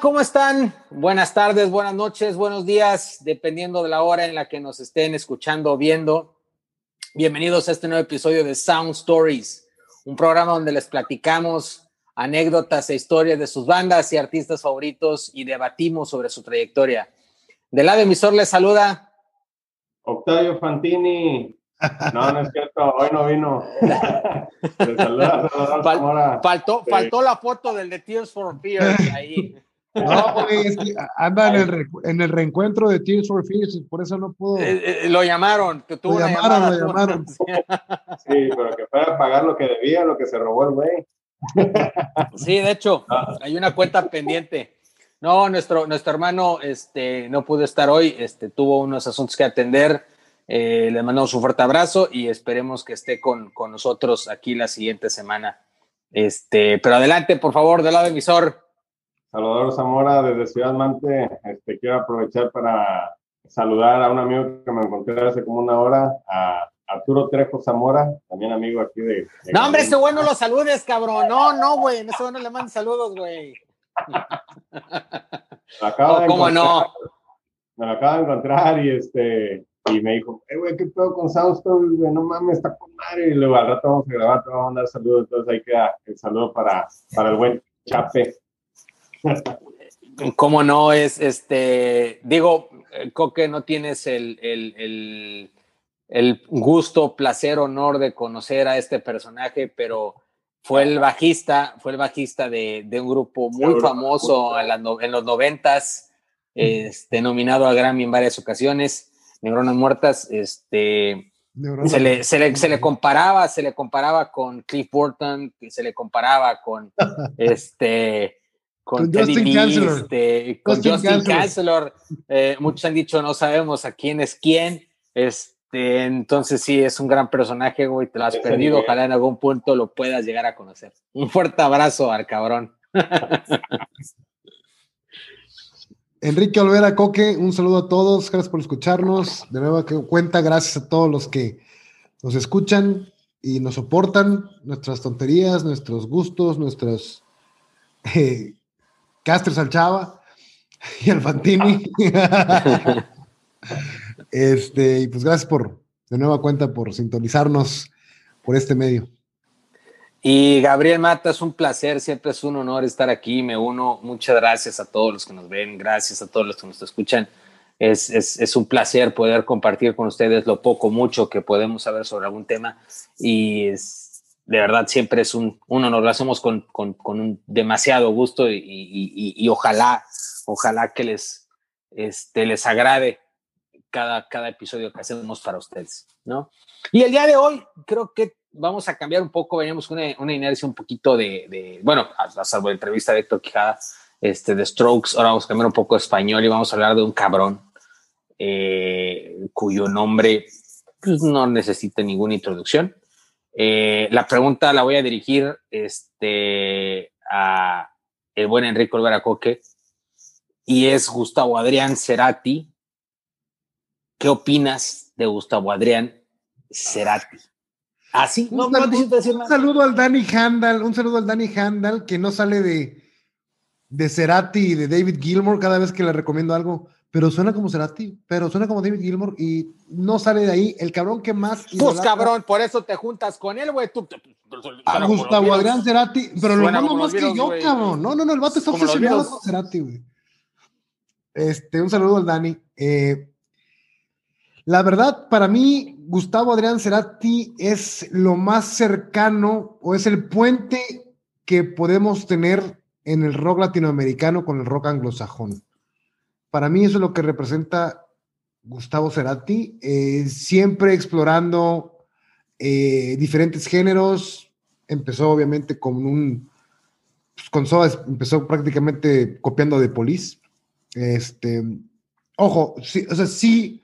¿Cómo están? Buenas tardes, buenas noches, buenos días, dependiendo de la hora en la que nos estén escuchando o viendo. Bienvenidos a este nuevo episodio de Sound Stories, un programa donde les platicamos anécdotas e historias de sus bandas y artistas favoritos y debatimos sobre su trayectoria. Del lado emisor les saluda Octavio Fantini. No, no es cierto, hoy no vino. saluda, Fal faltó, faltó la foto del de Tears for Fears ahí. No, es que anda en el, en el, reencuentro de Tears for Fears, por eso no pudo. Eh, eh, lo llamaron, que tuvo lo llamaron, lo llamaron. Sí, pero que fuera a pagar lo que debía, lo que se robó el güey. Sí, de hecho, ah. hay una cuenta pendiente. No, nuestro, nuestro hermano este, no pudo estar hoy, este, tuvo unos asuntos que atender eh, le mandamos un fuerte abrazo y esperemos que esté con, con, nosotros aquí la siguiente semana. Este, pero adelante, por favor, del lado emisor. Salvador Zamora desde Ciudad Mante. Este, quiero aprovechar para saludar a un amigo que me encontré hace como una hora, a Arturo Trejo Zamora, también amigo aquí de. no, hombre, ese bueno lo saludes, cabrón. No, no, güey, ese bueno le mandes saludos, güey. ¿Cómo no? Me lo acabo de encontrar y este y me dijo, eh, güey, ¿qué pedo con Soundstory, güey? No mames, está con madre. Y luego al rato vamos a grabar, te vamos a mandar saludos. Entonces ahí queda el saludo para, para el buen Chape. ¿Cómo no? Es este, digo, Coque, no tienes el, el, el, el, gusto, placer, honor de conocer a este personaje, pero fue el bajista, fue el bajista de, de un grupo muy famoso en, en los noventas, este, nominado a Grammy en varias ocasiones neuronas muertas, este, se, le, se, le, se, le, comparaba, se le comparaba con Cliff Burton, se le comparaba con este con, Justin Chancellor. Este, con Justin, Chancellor. Eh, muchos han dicho no sabemos a quién es quién. Este, entonces sí, es un gran personaje, güey, te lo has perdido. Ojalá en algún punto lo puedas llegar a conocer. Un fuerte abrazo al cabrón. Enrique Olvera Coque, un saludo a todos, gracias por escucharnos. De nuevo que cuenta, gracias a todos los que nos escuchan y nos soportan nuestras tonterías, nuestros gustos, nuestros eh, castres al Chava y al Fantini. este, y pues gracias por, de nueva cuenta, por sintonizarnos por este medio. Y Gabriel Mata, es un placer, siempre es un honor estar aquí, me uno. Muchas gracias a todos los que nos ven, gracias a todos los que nos escuchan. Es, es, es un placer poder compartir con ustedes lo poco, mucho que podemos saber sobre algún tema. Y es, de verdad siempre es un, un honor, lo hacemos con, con, con un demasiado gusto y, y, y, ojalá, ojalá que les, este, les agrade cada, cada episodio que hacemos para ustedes, ¿no? Y el día de hoy creo que vamos a cambiar un poco, veníamos con una, una, inercia un poquito de, de bueno, a, salvo la entrevista de Héctor Quijada, este, de Strokes, ahora vamos a cambiar un poco de español y vamos a hablar de un cabrón eh, cuyo nombre pues, no necesita ninguna introducción. Eh, la pregunta la voy a dirigir este, a el buen Enrique Olvera Coque y es Gustavo Adrián Cerati. ¿Qué opinas de Gustavo Adrián Cerati? Así, no, un, saludo, un saludo al Danny Handel, un saludo al Danny Handel que no sale de, de Cerati y de David Gilmour cada vez que le recomiendo algo, pero suena como Cerati, pero suena como David Gilmour y no sale de ahí. El cabrón que más. Pues cabrón, por eso te juntas con él, güey. Tú, a Gustavo Adrián Cerati, pero lo mando más que yo, cabrón. No, no, no, el vato está obsesionado con Cerati, güey. Este, un saludo al Dani. Eh, la verdad, para mí, Gustavo Adrián Cerati es lo más cercano o es el puente que podemos tener en el rock latinoamericano con el rock anglosajón. Para mí eso es lo que representa Gustavo Cerati, eh, siempre explorando eh, diferentes géneros. Empezó obviamente con un, pues, con Soda, empezó prácticamente copiando de Police. Este, ojo, sí, o sea, sí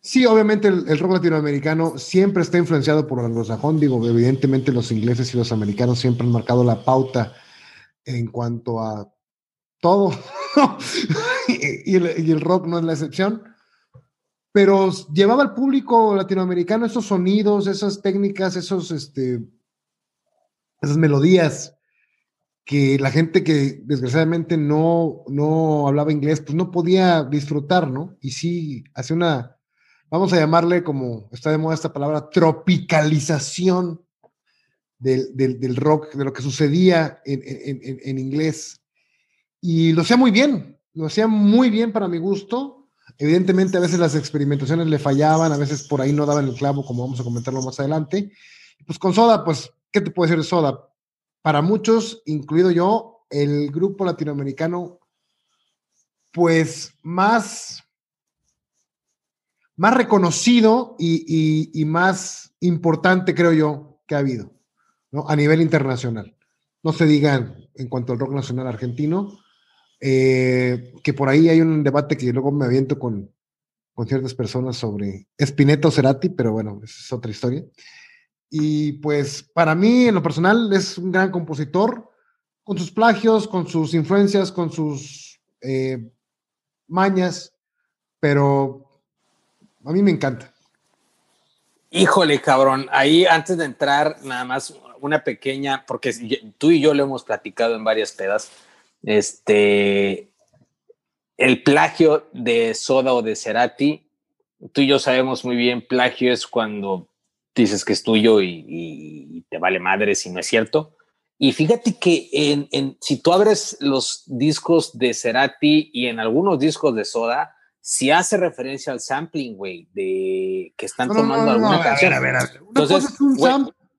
Sí, obviamente el, rock latinoamericano siempre está influenciado por el anglosajón. Digo, evidentemente los ingleses y los americanos siempre han marcado la pauta en cuanto a todo. y, el, rock no es la excepción. Pero llevaba al público latinoamericano esos sonidos, esas técnicas, esos, este, esas melodías que la gente que desgraciadamente no, no hablaba inglés, pues no podía disfrutar, ¿no? Y sí, hace una, vamos a llamarle como está de moda esta palabra, tropicalización del, del, rock, de lo que sucedía en, en, inglés. Y lo hacía muy bien, lo hacía muy bien para mi gusto. Evidentemente a veces las experimentaciones le fallaban, a veces por ahí no daban el clavo, como vamos a comentarlo más adelante. Pues con Soda, pues, ¿qué te puede decir de Soda? Para muchos, incluido yo, el grupo latinoamericano, pues más, más reconocido y, y más importante, creo yo, que ha habido. ¿no? a nivel internacional. No se digan en cuanto al rock nacional argentino, eh, que por ahí hay un debate que luego me aviento con, con ciertas personas sobre Spinetta o Cerati, pero bueno, es otra historia. Y pues para mí, en lo personal, es un gran compositor, con sus plagios, con sus influencias, con sus eh, mañas, pero a mí me encanta. Híjole, cabrón, ahí antes de entrar, nada más una pequeña, porque tú y yo lo hemos platicado en varias pedas, este, el plagio de Soda o de Cerati, tú y yo sabemos muy bien, plagio es cuando dices que es tuyo y, te vale madre si no es cierto. Y fíjate que en, si tú abres los discos de Cerati y en algunos discos de Soda, si hace referencia al sampling, güey, de que están tomando alguna canción. A ver, a ver, Entonces,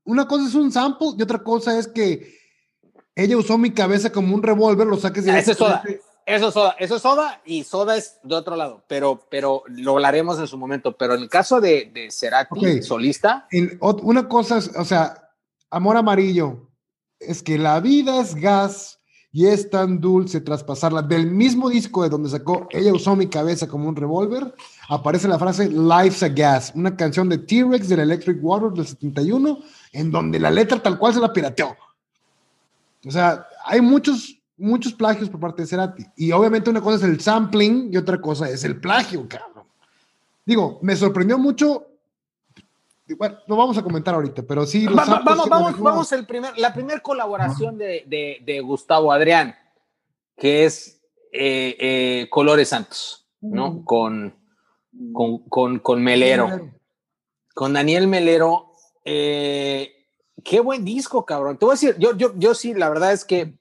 una cosa es un sample y otra cosa es que ella usó mi cabeza como un revólver, lo saques de Eso es soda. Eso es soda. Eso es soda y soda es de otro lado, pero, pero lo hablaremos en su momento. Pero en el caso de, de Cerati, solista. una cosa es, o sea, amor amarillo, es que la vida es gas y es tan dulce traspasarla. Del mismo disco de donde sacó Ella usó mi cabeza como un revólver, aparece la frase Life's a Gas, una canción de T-Rex del Electric Water del 71 en donde la letra tal cual se la pirateó. O sea, hay muchos, muchos plagios por parte de Cerati. Y obviamente una cosa es el sampling y otra cosa es el plagio, cabrón. Digo, me sorprendió mucho. Bueno, lo vamos a comentar ahorita, pero sí. vamos, vamos, vamos, el primer, la primera colaboración de, de, Gustavo Adrián, que es eh, eh, Colores Santos, ¿no? Con, con, con, con Melero. Con Daniel Melero eh, qué buen disco, cabrón. Te voy a decir, yo, yo, yo sí, la verdad es que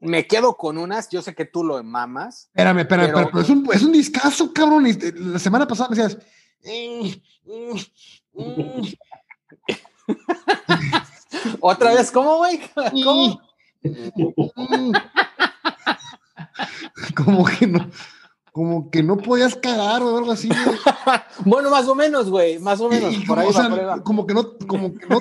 me quedo con unas. Yo sé que tú lo mamas. Espérame, espérame, pero, es, un, es un discazo, cabrón. La semana pasada me decías. Otra vez, ¿cómo, güey? ¿Cómo? como que no como que no podías cagar o algo así. bueno, más o menos, güey, más o menos. por ahí Como que no, como que no.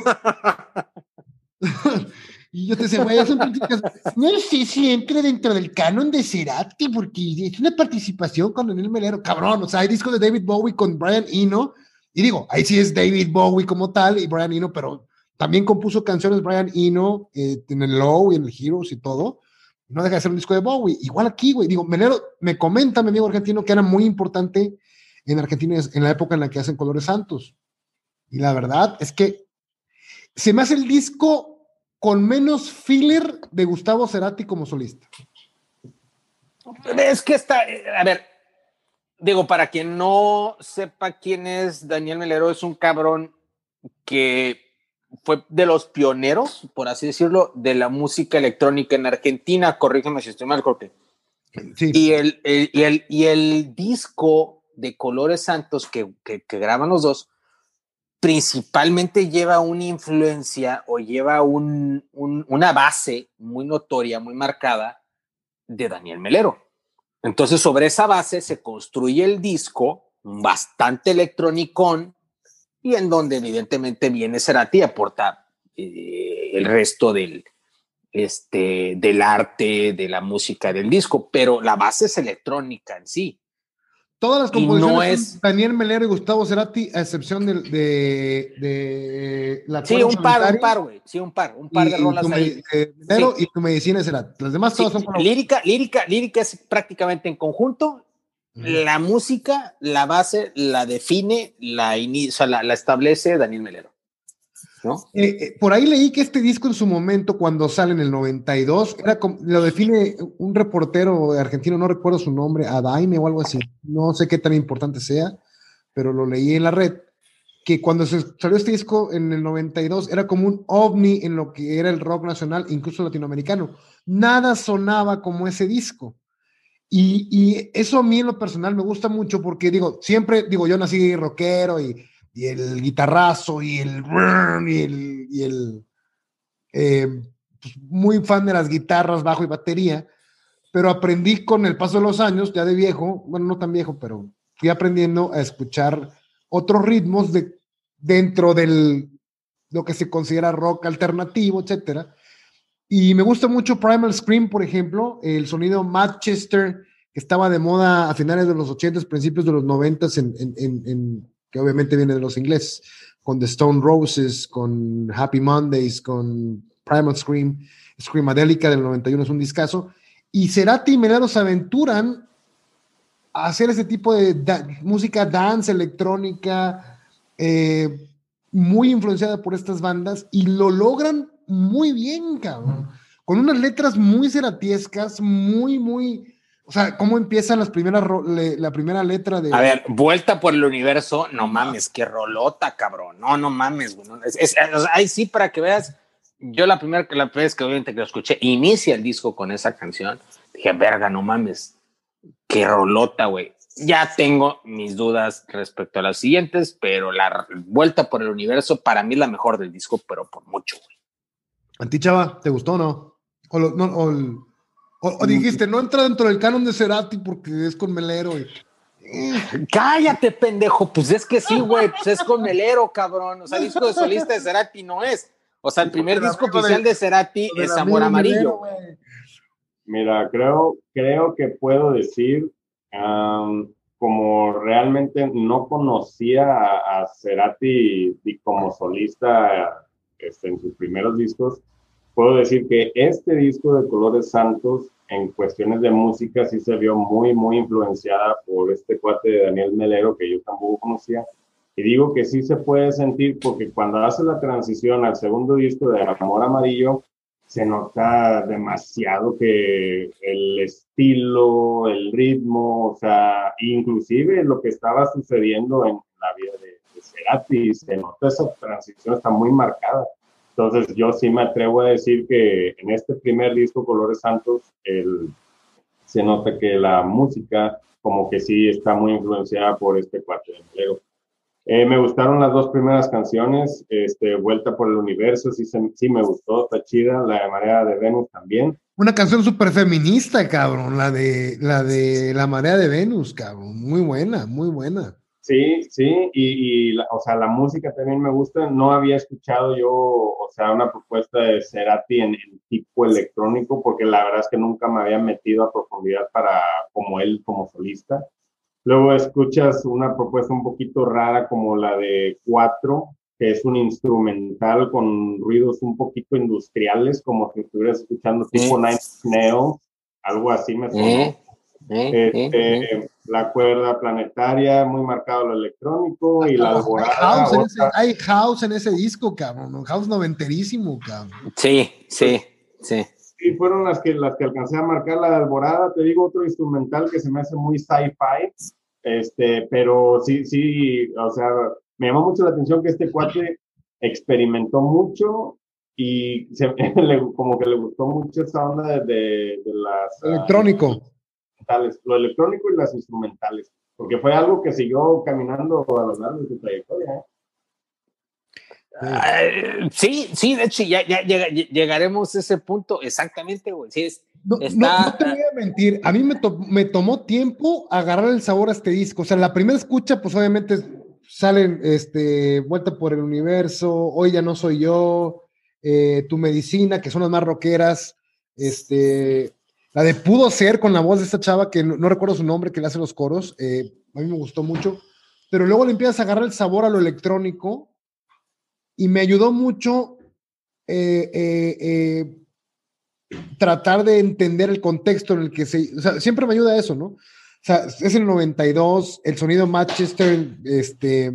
y yo te decía, güey, son críticas. No sé si entre dentro del canon de Cerati, porque es una participación con Daniel Melero. Cabrón, o sea, hay discos de David Bowie con Brian Eno. Y digo, ahí sí es David Bowie como tal y Brian Eno, pero también compuso canciones Brian Eno eh, en el Low y en el Heroes y todo no deja de ser un disco de Bowie. Igual aquí, güey. Digo, Melero me comenta mi amigo argentino que era muy importante en Argentina en la época en la que hacen Colores Santos. Y la verdad es que se me hace el disco con menos filler de Gustavo Cerati como solista. Es que está, a ver, digo, para quien no sepa quién es Daniel Melero, es un cabrón que fue de los pioneros, por así decirlo, de la música electrónica en Argentina. Corrígeme si estoy mal, Jorge. Y, el, y, el, y el disco de Colores Santos que, que, graban los dos, principalmente lleva una influencia o lleva un, una base muy notoria, muy marcada de Daniel Melero. Entonces, sobre esa base se construye el disco, bastante electronicón, y en donde evidentemente viene Cerati aporta eh, el resto del, este, del arte, de la música del disco, pero la base es electrónica en sí. Todas las composiciones no es... Daniel Melero y Gustavo Cerati, a excepción de, de, de la Sí, un par, un par, güey. Sí, un par, un par de rolas ahí. Melero y tu medicina Cerati. Las demás todas son lírica, lírica, lírica es prácticamente en conjunto la música, la base, la define, la, inicia, la, establece Daniel Melero. ¿No? Eh, eh, por ahí leí que este disco en su momento, cuando sale en el 92, era lo define un reportero argentino, no recuerdo su nombre, Adaime o algo así, no sé qué tan importante sea, pero lo leí en la red, que cuando se salió este disco en el 92 era como un ovni en lo que era el rock nacional, incluso latinoamericano. Nada sonaba como ese disco. Y, y, eso a mí en lo personal me gusta mucho porque digo, siempre, digo, yo nací rockero y, y el guitarrazo y el... Y el, y el eh, pues, muy fan de las guitarras, bajo y batería, pero aprendí con el paso de los años, ya de viejo, bueno, no tan viejo, pero fui aprendiendo a escuchar otros ritmos de, dentro del lo que se considera rock alternativo, etcétera. Y me gusta mucho Primal Scream, por ejemplo, el sonido Manchester, que estaba de moda a finales de los 80 principios de los 90 en, en, que obviamente viene de los ingleses, con The Stone Roses, con Happy Mondays, con Primal Scream, Screamadelica del 91 es un discazo. Y Cerati y Melero se aventuran a hacer ese tipo de música dance, electrónica, eh, muy influenciada por estas bandas, y lo logran muy bien, cabrón. Con unas letras muy ceratiescas, muy, muy. O sea, ¿cómo empiezan las primeras la primera letra de. A ver, vuelta por el universo, no mames, qué rolota, cabrón. No, no mames, güey. Es, ahí sí, para que veas. Yo la primera la vez que obviamente que lo escuché, inicia el disco con esa canción. Dije, verga, no mames, qué rolota, güey. Ya tengo mis dudas respecto a las siguientes, pero la vuelta por el universo para mí es la mejor del disco, pero por mucho, güey. ¿A ti, chava, te gustó o no? O, dijiste, no entra dentro del canon de Cerati porque es con Melero. Cállate, pendejo. Pues es que sí, güey. Pues es con Melero, cabrón. O sea, disco de solista de Cerati no es. O sea, el primer disco oficial de, Cerati es Amor Amarillo. Mira, creo, creo que puedo decir, como realmente no conocía a, a Cerati como solista este, en sus primeros discos, puedo decir que este disco de Colores Santos, en cuestiones de música, sí se vio muy, muy influenciada por este cuate de Daniel Melero, que yo tampoco conocía. Y digo que sí se puede sentir porque cuando hace la transición al segundo disco de Amor Amarillo, se nota demasiado que el estilo, el ritmo, o sea, inclusive lo que estaba sucediendo en la vida de, Cerati, se nota esa transición, está muy marcada. Entonces yo sí me atrevo a decir que en este primer disco, Colores Santos, el, se nota que la música como que sí está muy influenciada por este cuarto de empleo. Eh, me gustaron las dos primeras canciones, este, Vuelta por el Universo, sí, sí me gustó, está chida, La de Marea de Venus también. Una canción súper feminista, cabrón, la de, la de La Marea de Venus, cabrón, muy buena, muy buena. Sí, sí, y, o sea, la música también me gusta. No había escuchado yo, o sea, una propuesta de Cerati en, en, tipo electrónico, porque la verdad es que nunca me había metido a profundidad para, como él, como solista. Luego escuchas una propuesta un poquito rara como la de Cuatro, que es un instrumental con ruidos un poquito industriales, como si estuvieras escuchando tipo Nine Nails, algo así me suena. Este, la cuerda planetaria, muy marcado lo electrónico y la alborada. Hay house, en ese, disco, cabrón, house noventerísimo, cabrón. Sí, sí, sí. Sí, fueron las que, las que alcancé a marcar la de alborada. Te digo otro instrumental que se me hace muy sci-fi, este, pero sí, sí, o sea, me llamó mucho la atención que este cuate experimentó mucho y se, como que le gustó mucho esa onda de, de, las... Ah, Electrónico lo electrónico y las instrumentales, porque fue algo que siguió caminando a lo largo de su trayectoria. ¿eh? sí, sí, de hecho ya, llegaremos a ese punto exactamente, güey. no, te voy a mentir, a mí me, me, tomó tiempo agarrar el sabor a este disco. O sea, la primera escucha, pues obviamente salen este, Vuelta por el Universo, Hoy ya no soy yo, eh, Tu Medicina, que son las más rockeras, este, la de Pudo Ser con la voz de esta chava que no, recuerdo su nombre, que le hace los coros, eh, a mí me gustó mucho, pero luego le empiezas a agarrar el sabor a lo electrónico y me ayudó mucho eh, eh, tratar de entender el contexto en el que se... O sea, siempre me ayuda eso, ¿no? O sea, es el 92, el sonido Manchester este,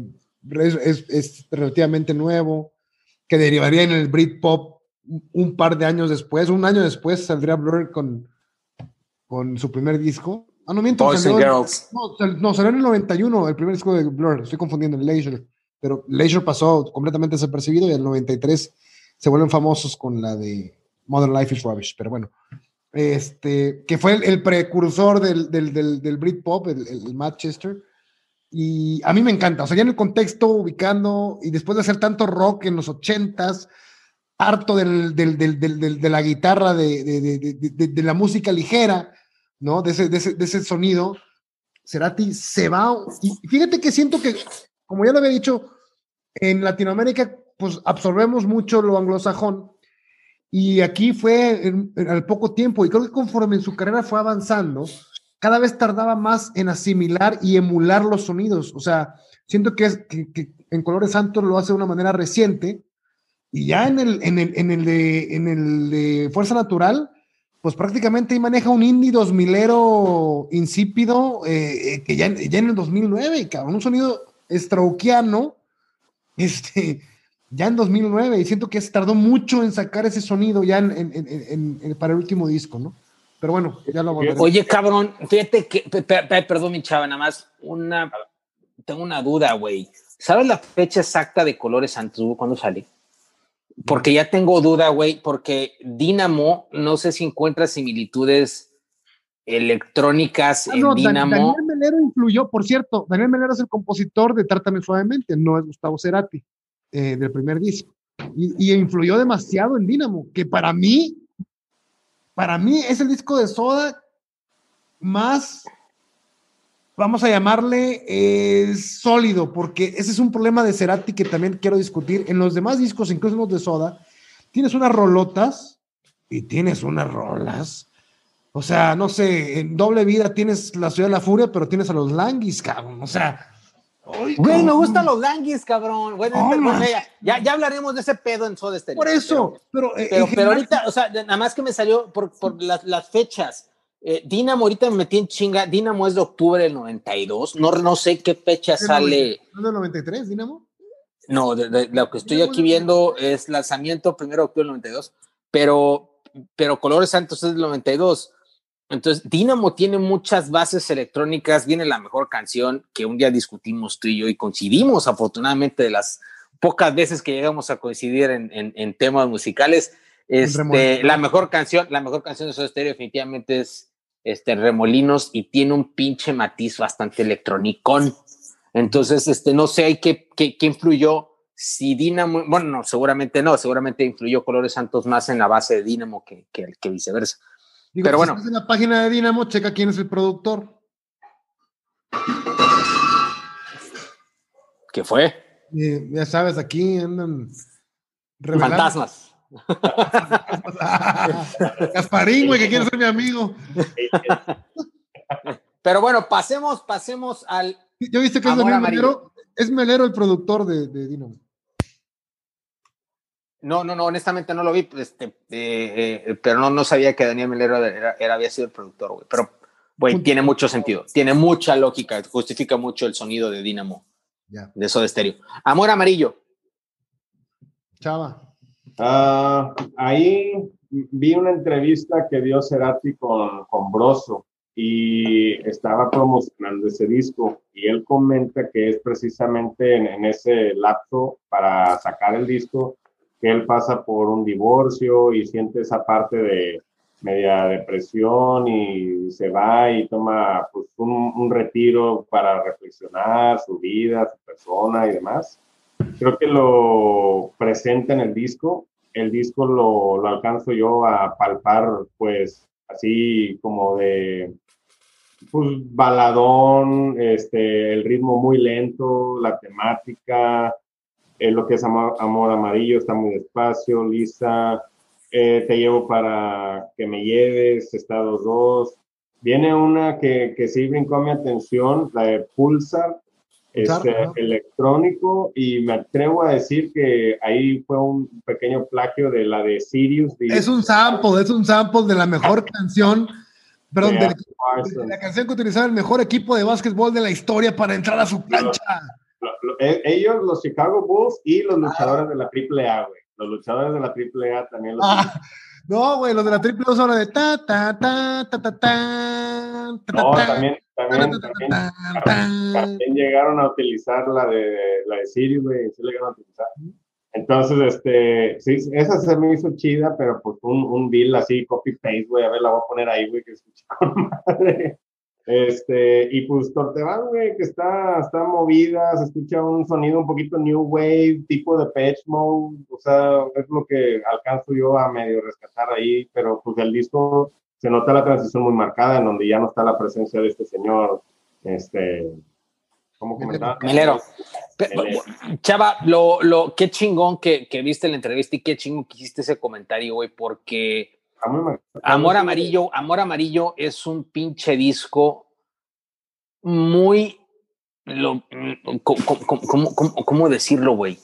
es, relativamente nuevo. que derivaría en el Britpop un par de años después, un año después saldría Blur con, con su primer disco. Ah, no miento. Boys and Girls. No, salió en el 91 el primer disco de Blur, estoy confundiendo, el Leisure, pero Leisure pasó completamente desapercibido y en el 93 se vuelven famosos con la de Modern Life is Rubbish, pero bueno, este, que fue el, precursor del, del, del, del Britpop, el, el, Manchester, y a mí me encanta, o sea, ya en el contexto, ubicando, y después de hacer tanto rock en los ochentas, harto del, del, del, de la guitarra, de, de, de, la música ligera, ¿no? De ese, de ese, de ese sonido, Cerati se va, y fíjate que siento que, como ya lo había dicho, en Latinoamérica, pues absorbemos mucho lo anglosajón, y aquí fue al poco tiempo, y creo que conforme en su carrera fue avanzando, cada vez tardaba más en asimilar y emular los sonidos. O sea, siento que, es, que, en Colores Santos lo hace de una manera reciente, y ya en el, en el, en el, de, en el de Fuerza Natural, pues prácticamente ahí maneja un indie 2000ero insípido, eh, eh, que ya, ya en el 2009, cabrón, un sonido straukiano, este, ya en 2009, y siento que se tardó mucho en sacar ese sonido ya en, para el último disco, ¿no? Pero bueno, ya lo volveré. Oye, cabrón, fíjate que, perdón, mi chava, nada más, una, tengo una duda, güey. ¿Sabes la fecha exacta de Colores Santos, cuándo sale? Porque ya tengo duda, güey, porque Dynamo, no sé si encuentra similitudes electrónicas ah, en Dynamo. Daniel Melero influyó, por cierto, Daniel Melero es el compositor de Trátame Suavemente, no es Gustavo Cerati. Eh, del primer disco. Y, influyó demasiado en Dynamo, que para mí, para mí es el disco de Soda más, vamos a llamarle, es sólido, porque ese es un problema de Cerati que también quiero discutir. En los demás discos, incluso en los de Soda, tienes unas rolotas y tienes unas rolas. O sea, no sé, en doble vida tienes la ciudad de la furia, pero tienes a los Languis, cabrón. O sea, Güey, me gustan los languis, cabrón. Bueno, ya, ya, hablaremos de ese pedo en Soda Stereo. Por eso, pero, pero, pero, ahorita, o sea, nada más que me salió por, por las, las, fechas. Eh, Dinamo, ahorita me metí en chinga. Dinamo es de octubre del 92. No, no sé qué fecha sale. ¿No del 93, Dinamo? No, de, lo que estoy aquí viendo es lanzamiento primero de octubre del 92. Pero, pero Colores Santos es del 92. Entonces, Dynamo tiene muchas bases electrónicas, viene la mejor canción que un día discutimos tú y yo y coincidimos, afortunadamente, de las pocas veces que llegamos a coincidir en, en, temas musicales. Este, la mejor canción, la mejor canción de Soda Stereo definitivamente es este, Remolinos y tiene un pinche matiz bastante electronicón. Entonces, este, no sé qué, qué, qué influyó. Si Dynamo, bueno, no, seguramente no, seguramente influyó Colores Santos más en la base de Dynamo que, que, que viceversa. Pero bueno. en la página de Dinamo, checa quién es el productor. ¿Qué fue? ya sabes, aquí andan. Fantasmas. Gasparín, güey, que quiere ser mi amigo. Pero bueno, pasemos, pasemos al. ¿Ya viste que es Melero? Es Melero el productor de, de Dinamo. No, no, no, honestamente no lo vi, este, eh, eh, pero no, no sabía que Daniel Melero era, había sido el productor, güey. Pero, güey, tiene mucho sentido, tiene mucha lógica, justifica mucho el sonido de Dynamo, de eso de estéreo. Amor Amarillo. Chava. Ah, ahí vi una entrevista que dio Cerati con, con Broso y estaba promocionando ese disco y él comenta que es precisamente en ese lapso para sacar el disco que él pasa por un divorcio y siente esa parte de media depresión y se va y toma pues, un, retiro para reflexionar su vida, su persona y demás. Creo que lo presenta en el disco. El disco lo, lo alcanzo yo a palpar pues así como de pues baladón, este, el ritmo muy lento, la temática, eh, lo que es amor, amarillo está muy despacio, Lisa, eh, te llevo para que me lleves, Estados 2. Viene una que, que sí brincó mi atención, la de Pulsar, este, electrónico, y me atrevo a decir que ahí fue un pequeño plagio de la de Sirius. es un sample, es un sample de la mejor canción, perdón, de, la canción que utilizaba el mejor equipo de básquetbol de la historia para entrar a su plancha. E, ellos, los Chicago Bulls y los luchadores de la AAA, güey. Los luchadores de la AAA también los ah, No, güey, los de la AAA son de ta, ta, ta, ta, ta, ta. No, también, también, también, también, llegaron a utilizar la de, la de Siri, güey, sí le llegaron a utilizar. Entonces, este, sí, esa se me hizo chida, pero pues un, un deal así, copy-paste, güey, a ver, la voy a poner ahí, güey, que escucha con madre. Este, y pues Torteban, güey, que está, está movida, se escucha un sonido un poquito new wave, tipo de patch mode, o sea, es lo que alcanzo yo a medio rescatar ahí, pero pues el disco se nota la transición muy marcada, en donde ya no está la presencia de este señor, este, ¿cómo comentaba? Melero. Chava, lo, lo, qué chingón que, que viste la entrevista y qué chingón que hiciste ese comentario, güey, porque Amor Amarillo, Amor Amarillo es un pinche disco muy. Lo, ¿cómo, decirlo, güey?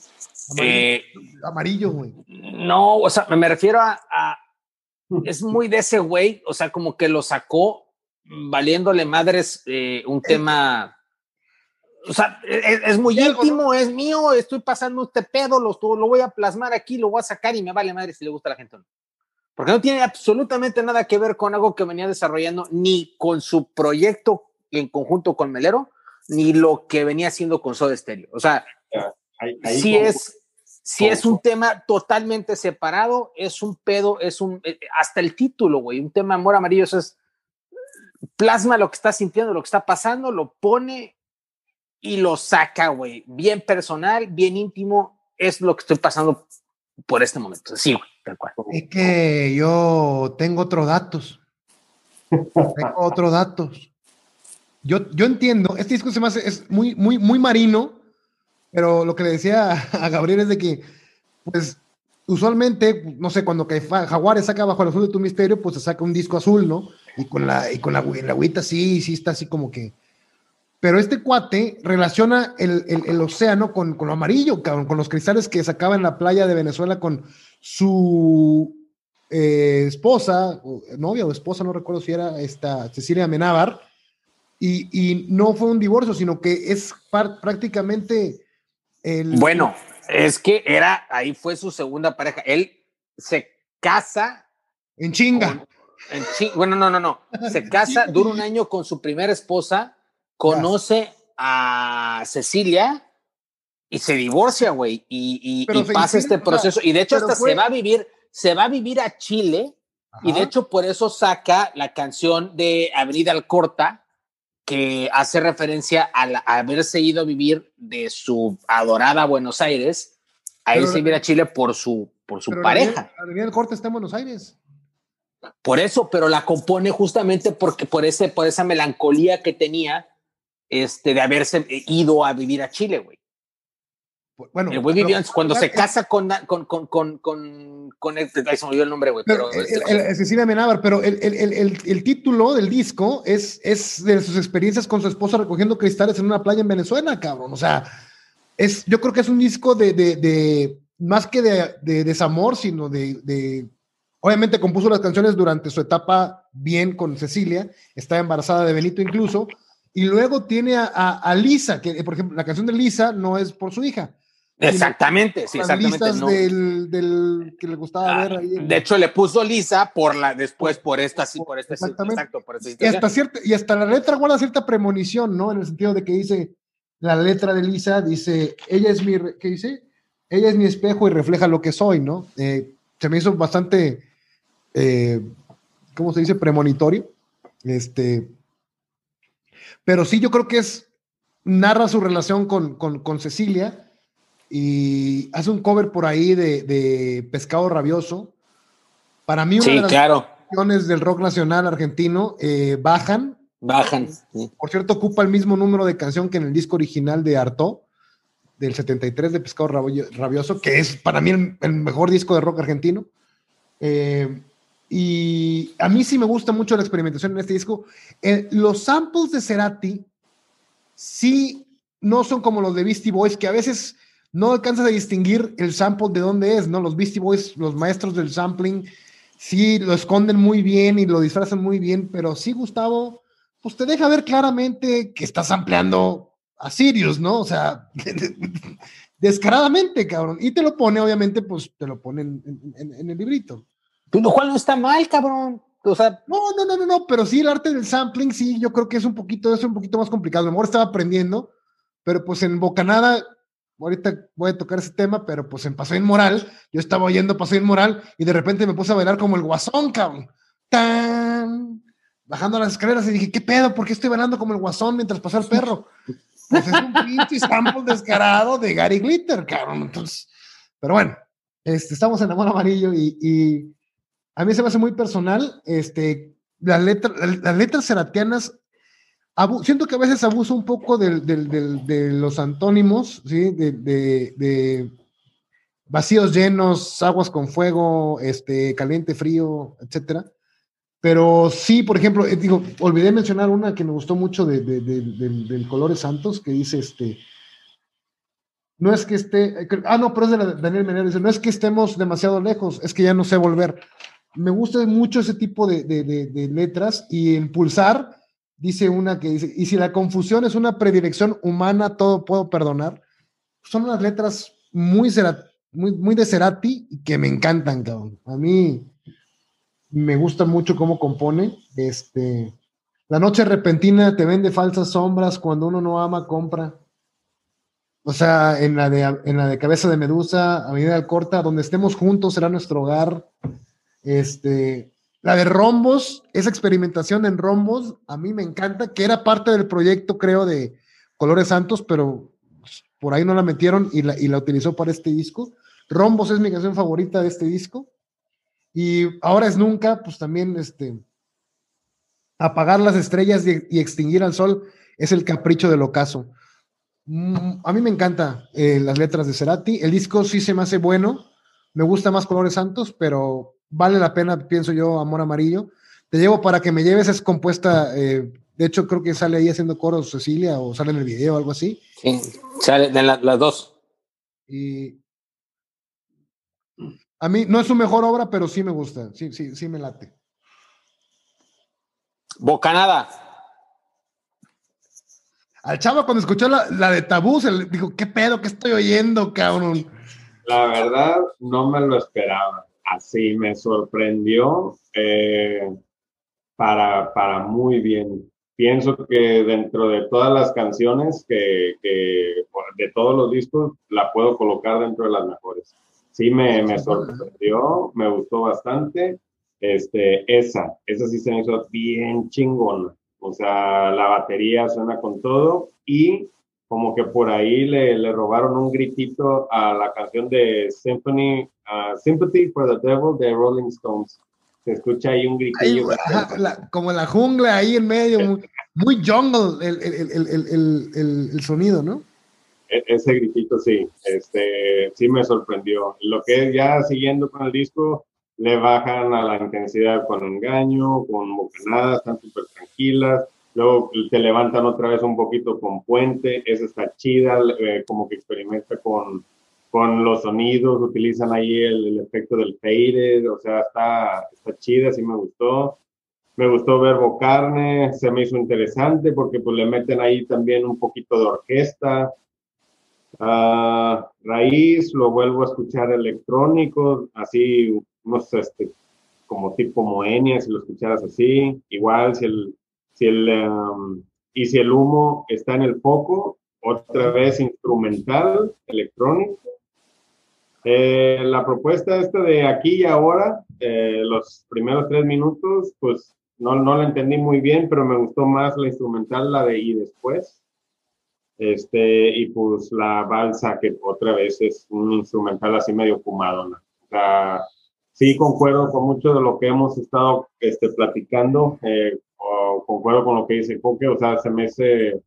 Amarillo, eh, güey. No, o sea, me refiero a, Es muy de ese güey, o sea, como que lo sacó valiéndole madres eh, un tema. O sea, e, e, es, muy íntimo, es mío, estoy pasando este pedo, lo, lo voy a plasmar aquí, lo voy a sacar y me vale madre si le gusta a la gente o no porque no tiene absolutamente nada que ver con algo que venía desarrollando, ni con su proyecto en conjunto con Melero, ni lo que venía haciendo con Soda Stereo. O sea, si es, si es un tema totalmente separado, es un pedo, es un, eh, hasta el título, güey, un tema amor amarillo, eso es, plasma lo que está sintiendo, lo que está pasando, lo pone y lo saca, güey, bien personal, bien íntimo, es lo que estoy pasando por este momento. Sí, güey. Es que yo tengo otros datos. tengo otros datos. Yo, yo entiendo, este disco se me hace, es muy, muy, muy marino, pero lo que le decía a Gabriel es de que, pues, usualmente, no sé, cuando Jaguares saca bajo el azul de tu misterio, pues se saca un disco azul, ¿no? Y con la, y con la, la agüita sí, sí está así como que. Pero este cuate relaciona el, el, océano con, con, lo amarillo, con los cristales que sacaba en la playa de Venezuela con su eh, esposa, novia o esposa, no recuerdo si era esta Cecilia Menábar, y, no fue un divorcio, sino que es prácticamente el... Bueno, es que era, ahí fue su segunda pareja. Él se casa. En chinga. bueno, no, no, no. Se casa, dura un año con su primera esposa, conoce a Cecilia y se divorcia, güey, y, pasa este proceso. y de hecho, hasta se va a vivir, se va a vivir a Chile, y de hecho, por eso saca la canción de Avenida Alcorta, que hace referencia a, haberse ido a vivir de su adorada Buenos Aires a irse a vivir a Chile por su, por su pareja. Avenida Alcorta está en Buenos Aires. Por eso, pero la compone justamente porque por ese, por esa melancolía que tenía este, de haberse ido a vivir a Chile, güey. Bueno, el güey cuando se casa con, con, con, con, con, el, se me olvidó el nombre, güey. Pero, el, Cecilia Menábar, pero el, el, el, título del disco es, es de sus experiencias con su esposa recogiendo cristales en una playa en Venezuela, cabrón. O sea, es, yo creo que es un disco de, de, de más que de, de, desamor, sino de, de, obviamente compuso las canciones durante su etapa bien con Cecilia, está embarazada de Benito incluso, y luego tiene a, a, a Lisa, que por ejemplo, la canción de Lisa no es por su hija, Exactamente, sí, exactamente. Del, del, que le gustaba ah, ver ahí. De hecho, le puso Lisa por la, después por esta, sí, por este, exacto, por esta y hasta, cierta, y hasta la letra guarda cierta premonición, ¿no? En el sentido de que dice, la letra de Lisa dice, ella es mi, ¿qué dice? Ella es mi espejo y refleja lo que soy, ¿no? Eh, se me hizo bastante, eh, ¿cómo se dice? Premonitorio. Este, pero sí, yo creo que es, narra su relación con, con, con Cecilia y hace un cover por ahí de, Pescado Rabioso. Para mí, una de las canciones del rock nacional argentino eh, bajan. Bajan. Por cierto, ocupa el mismo número de canción que en el disco original de Arto del 73 de Pescado Rabioso, que es para mí el, mejor disco de rock argentino. Eh, y a mí sí me gusta mucho la experimentación en este disco. Eh, los samples de Cerati sí no son como los de Beastie Boys, que a veces no alcanzas a distinguir el sample de dónde es, ¿no? Los Beastie Boys, los maestros del sampling, sí lo esconden muy bien y lo disfrazan muy bien, pero sí, Gustavo, pues te deja ver claramente que estás ampliando a Sirius, ¿no? O sea, descaradamente, cabrón. Y te lo pone, obviamente, pues te lo pone en, el librito. Pues lo cual no está mal, cabrón. O sea, no, no, no, no, no, pero sí el arte del sampling, sí, yo creo que es un poquito, es un poquito más complicado. A lo mejor estaba aprendiendo, pero pues en Bocanada, ahorita voy a tocar ese tema, pero pues en Paso Inmoral, yo estaba oyendo Paso Inmoral y de repente me puse a bailar como el guasón, cabrón. Tan, bajando las escaleras y dije, ¿qué pedo? ¿Por qué estoy bailando como el guasón mientras pasó el perro? Pues es un pinche sample descarado de Gary Glitter, cabrón. Entonces, pero bueno, este, estamos en Amor Amarillo y, a mí se me hace muy personal. Este, las, letras, las letras seratianas, siento que a veces abuso un poco de, de los antónimos, ¿sí? De, vacíos llenos, aguas con fuego, este, caliente, frío, etcétera. Pero sí, por ejemplo, eh, digo, olvidé mencionar una que me gustó mucho de, del Colores Santos, que dice este. No es que esté. Eh, ah, no, pero es de Daniel Menero. Dice: No es que estemos demasiado lejos, es que ya no sé volver. Me gusta mucho ese tipo de, letras. Y en Pulsar dice una que dice: Y si la confusión es una predilección humana, todo puedo perdonar. Son unas letras muy, muy, muy de Cerati y que me encantan, cabrón. A mí me gusta mucho cómo compone. Este, la noche repentina te vende falsas sombras, cuando uno no ama, compra. O sea, en la de, en la de cabeza de medusa, a medida corta, donde estemos juntos será nuestro hogar. Este, la de rombos, esa experimentación en rombos, a mí me encanta, que era parte del proyecto, creo, de Colores Santos, pero por ahí no la metieron y la, y la utilizó para este disco. Rombos es mi canción favorita de este disco. Y ahora es nunca, pues también este, apagar las estrellas y, extinguir al sol es el capricho del ocaso. Mm, a mí me encanta eh, las letras de Cerati. El disco sí se me hace bueno. Me gusta más Colores Santos, pero vale la pena, pienso yo, Amor Amarillo. Te llevo para que me lleves, es compuesta, eh, de hecho creo que sale ahí haciendo coros Cecilia o sale en el video o algo así. Sí, sale de las dos. Y a mí no es su mejor obra, pero sí me gusta. Sí, sí, sí me late. Bocanada. Al chavo cuando escuchó la, de Tabú, se le dijo, ¿qué pedo que estoy oyendo, cabrón? La verdad, no me lo esperaba. Así me sorprendió eh, para, para muy bien. Pienso que dentro de todas las canciones que, que, de todos los discos, la puedo colocar dentro de las mejores sí me, me sorprendió, me gustó bastante. Este, esa, esa sí se me hizo bien chingona. O sea, la batería suena con todo y como que por ahí le, le robaron un gritito a la canción de Symphony, uh, Sympathy for the Devil de Rolling Stones. Se escucha ahí un gritillo. como la jungla ahí en medio, muy, jungle el, el, el, el sonido, ¿no? E-, ese gritito sí, este, sí me sorprendió. Lo que ya siguiendo con el disco, le bajan a la intensidad con engaño, con bocanadas, están súper tranquilas. Luego te levantan otra vez un poquito con puente, esa está chida, eh, como que experimenta con, con los sonidos, utilizan ahí el, efecto del fade, o sea, está, está chida, sí me gustó. Me gustó ver Bocarne, se me hizo interesante porque pues le meten ahí también un poquito de orquesta, raíz, lo vuelvo a escuchar electrónico, así, no sé, este, como tipo Moenia, si lo escucharas así, igual si el, si el, um, y si el humo está en el foco, otra vez instrumental, electrónico. Eh, la propuesta esta de aquí y ahora, eh, los primeros tres minutos, pues no, no la entendí muy bien, pero me gustó más la instrumental, la de y después. Este, y pues la balsa, que otra vez es un instrumental así medio fumado. O sea, sí concuerdo con mucho de lo que hemos estado este, platicando, eh, concuerdo con lo que dice Coque, o sea, se me hace,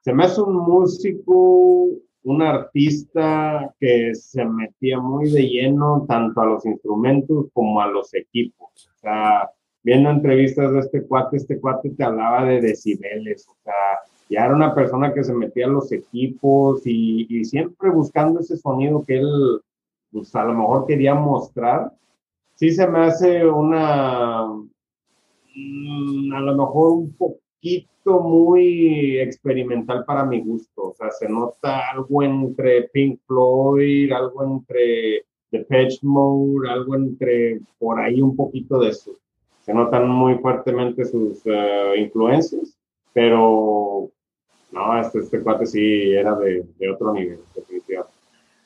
se me hace un músico, un artista que se metía muy de lleno tanto a los instrumentos como a los equipos. O sea, viendo entrevistas de este cuate, este cuate te hablaba de decibeles, o sea, ya era una persona que se metía a los equipos y, siempre buscando ese sonido que él, pues a lo mejor quería mostrar. Sí se me hace una, mm, a lo mejor un poquito muy experimental para mi gusto. O sea, se nota algo entre Pink Floyd, algo entre The Patch Mode, algo entre por ahí un poquito de eso. Se notan muy fuertemente sus uh, influencias, pero no, este, este cuate sí era de, de otro nivel, definitivamente.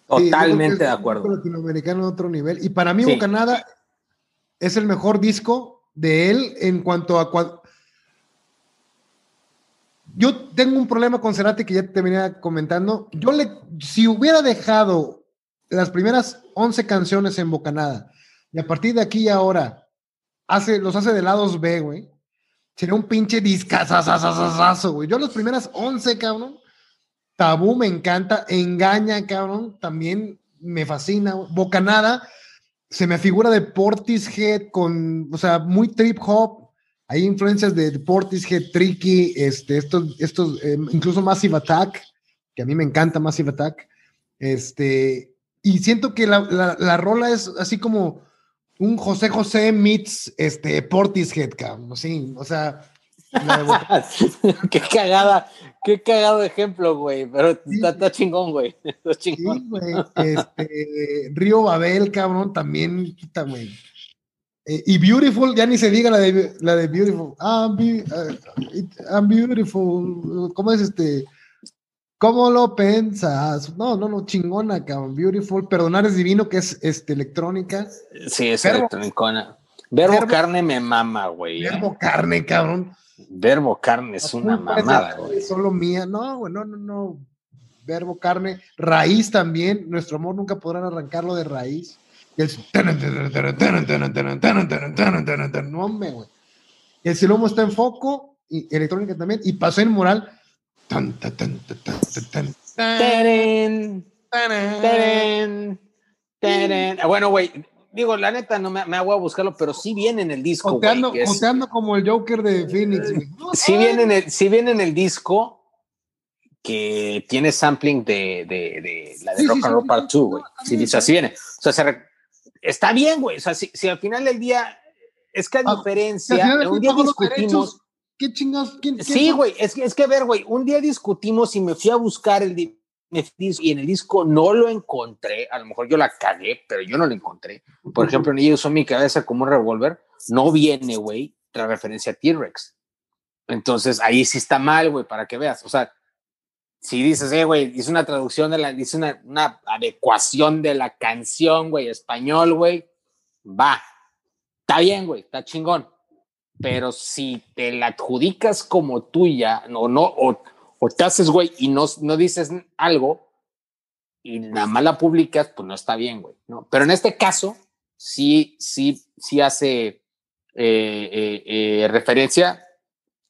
Totalmente de acuerdo. Latinoamericano de otro nivel. Y para mí, Bocanada es el mejor disco de él en cuanto a. Yo tengo un problema con Cerati que ya te venía comentando. Yo le, si hubiera dejado las primeras 11 canciones en Bocanada y a partir de aquí y ahora hace, los hace de lados B, güey, sería un pinche discazazazazazo, güey. Yo las primeras 11, cabrón, Tabú me encanta, Engaña, cabrón, también me fascina. Bocanada, se me figura de Portishead con, o sea, muy trip hop. Hay influencias de Portishead, Tricky, este, estos, estos, eh, incluso Massive Attack, que a mí me encanta Massive Attack. Este, y siento que la, la, rola es así como un José José meets este, Portishead, cabrón, sí, o sea, qué cagada, qué cagado ejemplo, güey. Pero está, chingón, güey. Está chingón. Sí, güey. Este, Río Babel, cabrón, también quita, güey. Eh, y Beautiful, ya ni se diga la de, la de Beautiful. I'm, uh, beautiful. ¿Cómo es este? ¿Cómo lo pensas? No, no, no, chingona, cabrón. Beautiful. Perdonar es divino, que es este, electrónica. Sí, es electrónica. Verbo, carne me mama, güey. ¿eh? Verbo carne, cabrón. Verbo carne es una mamada, güey. Solo mía. No, güey, no, no, no. Verbo carne. Raíz también. Nuestro amor nunca podrán arrancarlo de raíz. Y el. No, güey. El silomo está en foco. Y electrónica también. Y pasó en mural. Bueno, güey, digo, la neta, no me, me hago a buscarlo, pero sí viene en el disco. Joteando, como el Joker de Phoenix. Sí viene, en el, sí viene en el disco que tiene sampling de, de, de la de Rock and Roll Part 2, güey. Sí, así viene. O sea, se está bien, güey. O sea, si, si, al final del día, es que a ah, diferencia, un día discutimos. ¿Qué chingados? sí, güey, es, es que ver, güey, un día discutimos y me fui a buscar el, y en el disco no lo encontré, a lo mejor yo la cagué, pero yo no lo encontré. Por ejemplo, en ella usó mi cabeza como un revólver, no viene, güey, la referencia a T-Rex. Entonces ahí sí está mal, güey, para que veas. O sea, si dices, eh, güey, hice una traducción de la, hice una, una adecuación de la canción, güey, español, güey, va, está bien, güey, está chingón. Pero si te la adjudicas como tuya, no, no, o, o te haces, güey, y no, no dices algo y nada más la publicas, pues no está bien, güey, ¿no? Pero en este caso, sí, sí, sí hace eh, eh, eh, referencia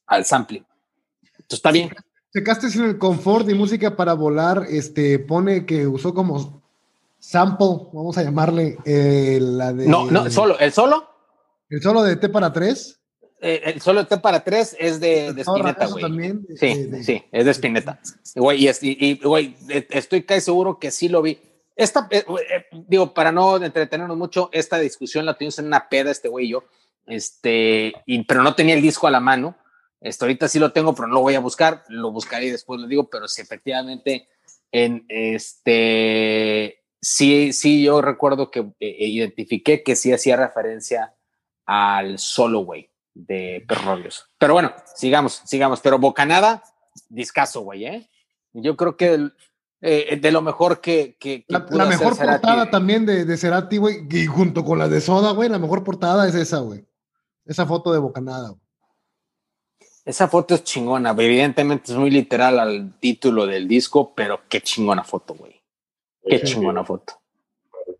al sampling. Entonces está bien. Checaste en el confort de música para volar, este, pone que usó como sample, vamos a llamarle, la de... No, no, solo, ¿el solo? ¿El solo de T para tres? Eh, el solo T para tres es de, de Spinetta, güey. Sí, sí, es de Spinetta. Güey, y, güey, e, estoy casi seguro que sí lo vi. Esta, eh, eh, digo, para no entretenernos mucho, esta discusión la tuvimos en una peda este güey y yo, este, y, pero no tenía el disco a la mano. Esto ahorita sí lo tengo, pero no lo voy a buscar, lo buscaré y después lo digo, pero sí, efectivamente, en este, sí, sí, yo recuerdo que identifiqué que sí hacía referencia al solo, güey de Perrobios. Pero bueno, sigamos, sigamos. Pero Bocanada, discaso, güey, ¿eh? Yo creo que eh, de lo mejor que. que, la, mejor portada también de, de Cerati, güey, y junto con la de Soda, güey, la mejor portada es esa, güey. Esa foto de Bocanada, Esa foto es chingona, evidentemente es muy literal al título del disco, pero qué chingona foto, güey. Qué chingona foto.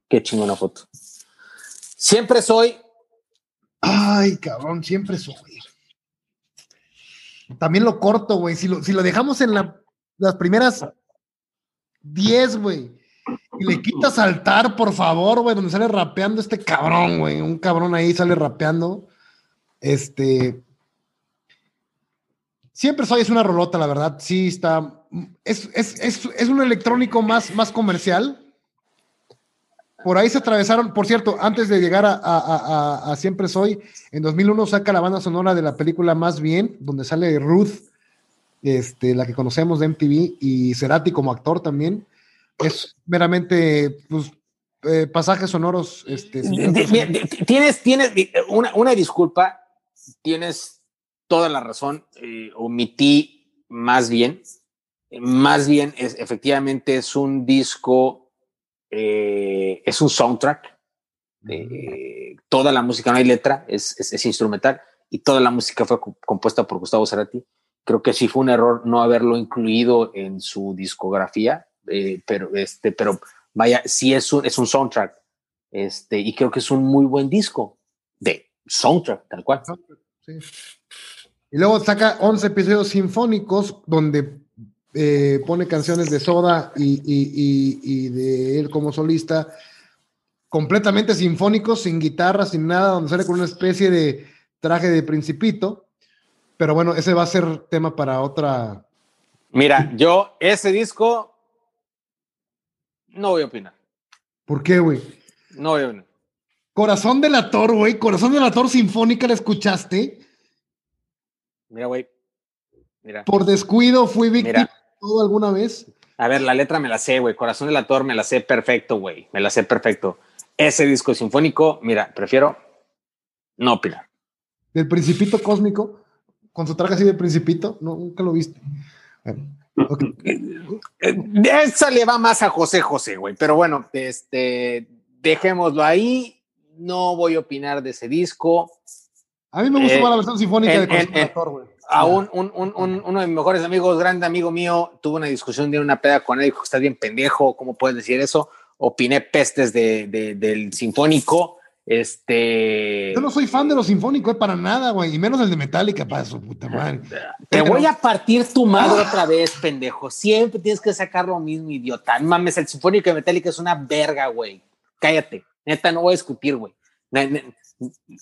Qué chingona foto. Siempre soy Ay, cabrón, siempre soy. También lo corto, güey. Si lo, si lo dejamos en las primeras 10, güey, y le quitas saltar, por favor, güey, donde sale rapeando este cabrón, güey. Un cabrón ahí sale rapeando. Este. Siempre soy, es una rolota, la verdad. Sí, está. Es, es, es, es un electrónico más, más comercial. Por ahí se atravesaron, por cierto, antes de llegar a, Siempre Soy, en 2001 saca la banda sonora de la película Más Bien, donde sale Ruth, este, la que conocemos de MTV, y Cerati como actor también. Es meramente pues, eh, pasajes sonoros. Este, tienes, tienes una, una, disculpa, tienes toda la razón, eh, omití más bien, más bien es, efectivamente es un disco eh, es un soundtrack. toda la música, no hay letra, es, es, instrumental y toda la música fue compuesta por Gustavo Cerati. Creo que sí fue un error no haberlo incluido en su discografía, eh, pero, este, pero vaya, sí es un, es un soundtrack. Este, y creo que es un muy buen disco de soundtrack, tal cual. Y luego saca 11 episodios sinfónicos donde eh, pone canciones de Soda y, de él como solista, completamente sinfónicos, sin guitarra, sin nada, donde sale con una especie de traje de principito. Pero bueno, ese va a ser tema para otra. Mira, yo ese disco no voy a opinar. ¿Por qué, güey? No voy a opinar. Corazón del Ator, güey. Corazón del Ator Sinfónica, ¿la escuchaste? Mira, güey. Mira. Por descuido fui víctima alguna vez? A ver, la letra me la sé, güey. Corazón del Ator me la sé perfecto, güey. Me la sé perfecto. Ese disco sinfónico, mira, prefiero no opinar. Del Principito Cósmico, con su traje así de Principito, no, nunca lo viste. Esa le va más a José José, güey. Pero bueno, este, dejémoslo ahí. No voy a opinar de ese disco. A mí me gusta eh, la versión sinfónica de Corazón del Ator, güey a un, uno de mis mejores amigos, grande amigo mío, tuvo una discusión de una peda con él, dijo, estás bien pendejo, ¿cómo puedes decir eso? Opiné pestes de, del sinfónico. Este. Yo no soy fan de los sinfónicos, eh, para nada, güey, y menos el de Metallica, para su puta madre. Te voy a partir tu madre otra vez, pendejo. Siempre tienes que sacar lo mismo, idiota. mames, el sinfónico de Metallica es una verga, güey. Cállate. Neta, no voy a discutir, güey.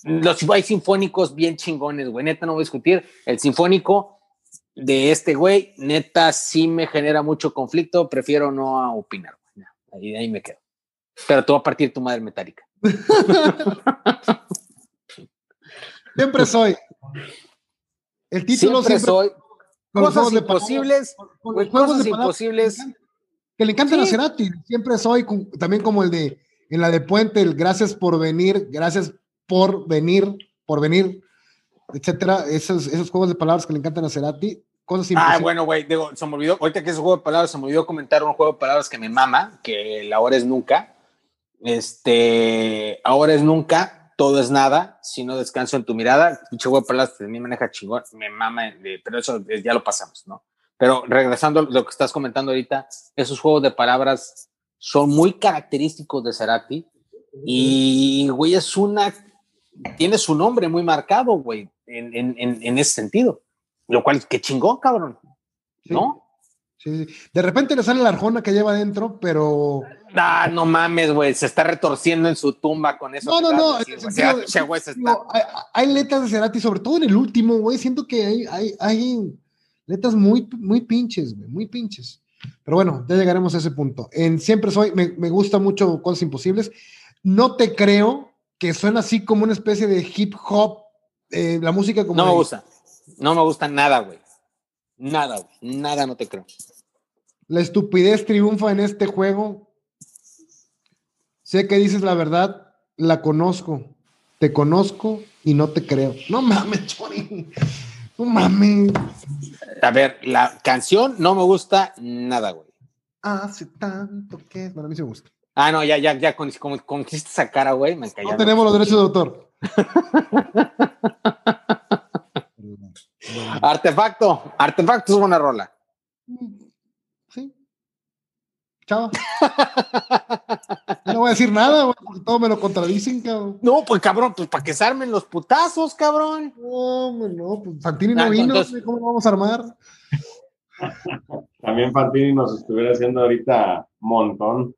Los hay sinfónicos bien chingones, güey. Neta, no voy a discutir. El sinfónico de este güey, neta, sí me genera mucho conflicto. Prefiero no opinar, güey. Ahí, ahí me quedo. Pero tú a partir tu madre metálica. siempre soy. El título siempre, soy. Cosas imposibles. cosas imposibles. Que le encanta sí. a Siempre soy, también como el de en la de Puente, el gracias por venir, gracias por venir, por venir, etcétera, esos, esos juegos de palabras que le encantan a Cerati, cosas Ah, bueno, güey, digo, se me olvidó, ahorita que es juego de palabras, se me olvidó comentar un juego de palabras que me mama, que la hora es nunca. Este, ahora es nunca, todo es nada, si no descanso en tu mirada. Pinche juego de palabras de mí maneja chingón, me mama, pero eso ya lo pasamos, ¿no? Pero regresando a lo que estás comentando ahorita, esos juegos de palabras son muy característicos de Cerati. Y, güey, es una tiene su nombre muy marcado, güey, en, en, en, ese sentido. Lo cual, qué chingón, cabrón. ¿No? Sí, sí. De repente le sale la arjona que lleva adentro, pero. Ah, no mames, güey. Se está retorciendo en su tumba con eso. No, no, no. hay, letras de Cerati, sobre todo en el último, güey. Siento que hay, hay, hay letras muy, muy pinches, güey. Muy pinches. Pero bueno, ya llegaremos a ese punto. En Siempre Soy, me, me gusta mucho Cosas Imposibles. No te creo que suena así como una especie de hip hop, eh, la música como... No me gusta, no me gusta nada, güey. Nada, güey. Nada, no te creo. La estupidez triunfa en este juego. Sé que dices la verdad, la conozco. Te conozco y no te creo. No mames, Chori. No mames. A ver, la canción no me gusta nada, güey. Hace tanto que. Bueno, a mí sí me gusta. Ah, no, ya, ya, ya, con, con, con esa cara, güey, me No tenemos los derechos de autor. artefacto, artefacto es buena rola. Sí. Chao. no voy a decir nada, güey, porque todos me lo contradicen, cabrón. No, pues cabrón, pues para que se armen los putazos, cabrón. No, no, pues Fantini no ah, vino, ¿cómo lo vamos a armar? También Fantini nos estuviera haciendo ahorita montón.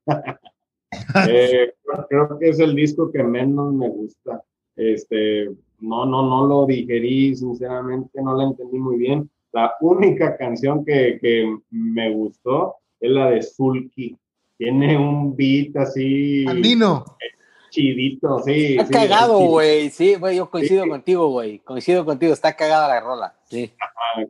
Eh, creo que es el disco que menos me gusta. Este, no, no, no lo digerí, sinceramente, no lo entendí muy bien. La única canción que, que me gustó es la de Sulky. tiene un beat así. Andino. Chidito, sí. Está cagado, güey. Sí, güey, yo coincido contigo, güey. Coincido contigo, está cagada la rola. Sí.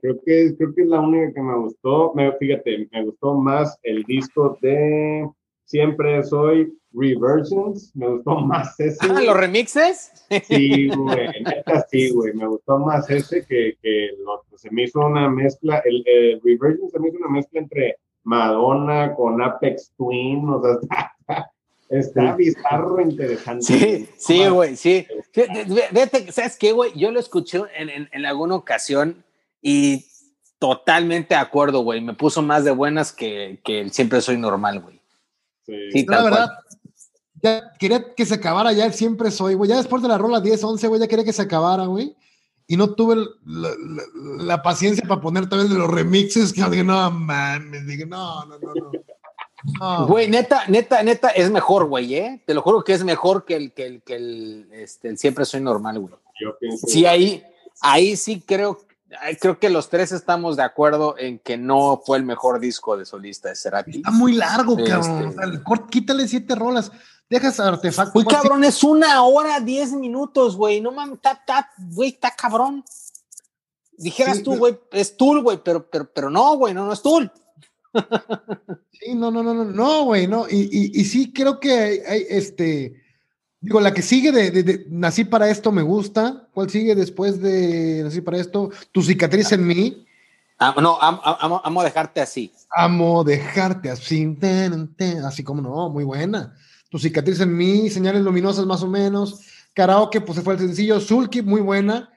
creo, que, creo que es la única que me gustó. Me, fíjate, me gustó más el disco de Siempre Soy Reversions. Me gustó más ese. Ah, ¿los remixes? Sí, güey. Neta, sí, güey. Me gustó más ese que, que el otro. Se me hizo una mezcla. El, el Reversions se me hizo una mezcla entre Madonna con Apex Twin. O sea, está Está bizarro, interesante. Sí, sí, güey, sí. Vete, ¿sabes qué, güey? Yo lo escuché en, en, alguna ocasión y totalmente de acuerdo, güey. Me puso más de buenas que, que siempre soy normal, güey. Sí, la verdad. Ya quería que se acabara ya el siempre soy, güey. Ya después de la rola 10, 11, güey, ya quería que se acabara, güey. Y no tuve la, paciencia para poner también de los remixes que dije, no mames, dije, no, no, no, no. Güey, neta, neta, neta, es mejor, güey, ¿eh? Te lo juro que es mejor que el, que el, que el, este, el siempre soy normal, güey. Yo pienso. Sí, ahí, ahí sí creo, creo que los tres estamos de acuerdo en que no fue el mejor disco de solista de Cerati. Está muy largo, este, cabrón. quítale siete rolas. Dejas artefacto. Uy, cabrón, es una hora, diez minutos, güey. No mames, está, güey, está cabrón. Dijeras tú, güey, es Tool, güey, pero, pero, pero no, güey, no, no es Tool. Sí, no, no, no, no, no, güey, no. Y, y, sí creo que hay, este, digo, la que sigue de, Nací para esto me gusta. ¿Cuál sigue después de Nací para esto? Tu cicatriz en mí. Ah, no, amo, amo, dejarte así. Amo dejarte así, así como no, muy buena. Tu cicatriz en mí, señales luminosas más o menos. Karaoke, pues se fue el sencillo. Sulky, muy buena.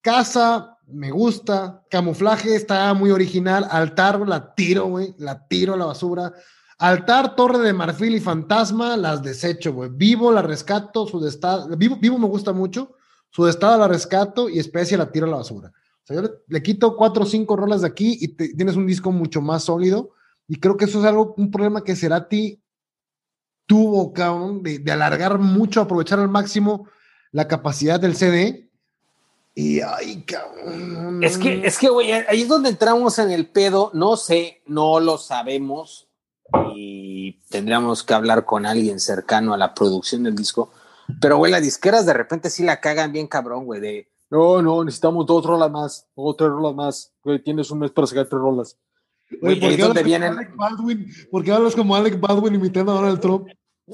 Casa, me gusta. Camuflaje está muy original. Altar, la tiro, güey. La tiro a la basura. Altar, Torre de Marfil y Fantasma, las desecho, güey. Vivo la rescato, su destado. Vivo, vivo me gusta mucho. Su destado la rescato y especie la tiro a la basura. O sea, yo le, quito cuatro o cinco rolas de aquí y tienes un disco mucho más sólido. Y creo que eso es algo, un problema que Cerati tuvo, cabrón, de, de alargar mucho, aprovechar al máximo la capacidad del CD y ay, cabrón. Es que, es que, güey, ahí es donde entramos en el pedo. No sé, no lo sabemos. Y tendríamos que hablar con alguien cercano a la producción del disco. Pero, güey, las disqueras de repente sí la cagan bien cabrón, güey. De no, no, necesitamos dos rolas más, o tres rolas más. Güey, tienes un mes para sacar tres rolas. Güey, ¿por, qué vienen... ¿Por qué hablas como Alec Baldwin imitando a Donald Trump?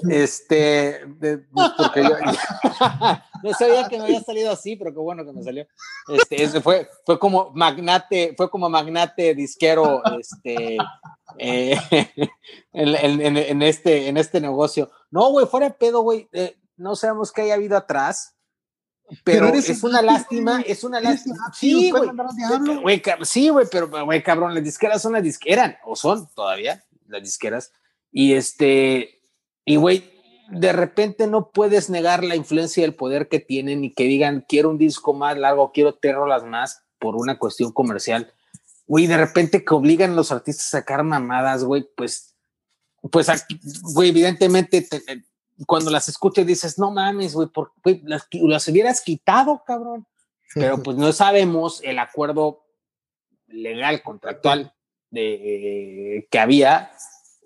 Este, pues, porque yo, no sabía que me había salido así, pero qué bueno que me salió. Este, fue, fue como magnate, fue como magnate disquero, este, eh, en, este, en este negocio. No, güey, fuera de pedo, güey, eh, no sabemos qué haya habido atrás, pero, es una lástima, es una lástima. Sí, güey. Sí, güey, pero, güey, cabrón, las disqueras son las disqueras, o son todavía las disqueras. Y este, y, güey, de repente no puedes negar la influencia y el poder que tienen y que digan, quiero un disco más largo, quiero las más por una cuestión comercial. Güey, de repente que obligan a los artistas a sacar mamadas, güey, pues, pues, güey, evidentemente cuando las escuchas dices, no mames, güey, las, las hubieras quitado, cabrón. Pero pues no sabemos el acuerdo legal, contractual de, que había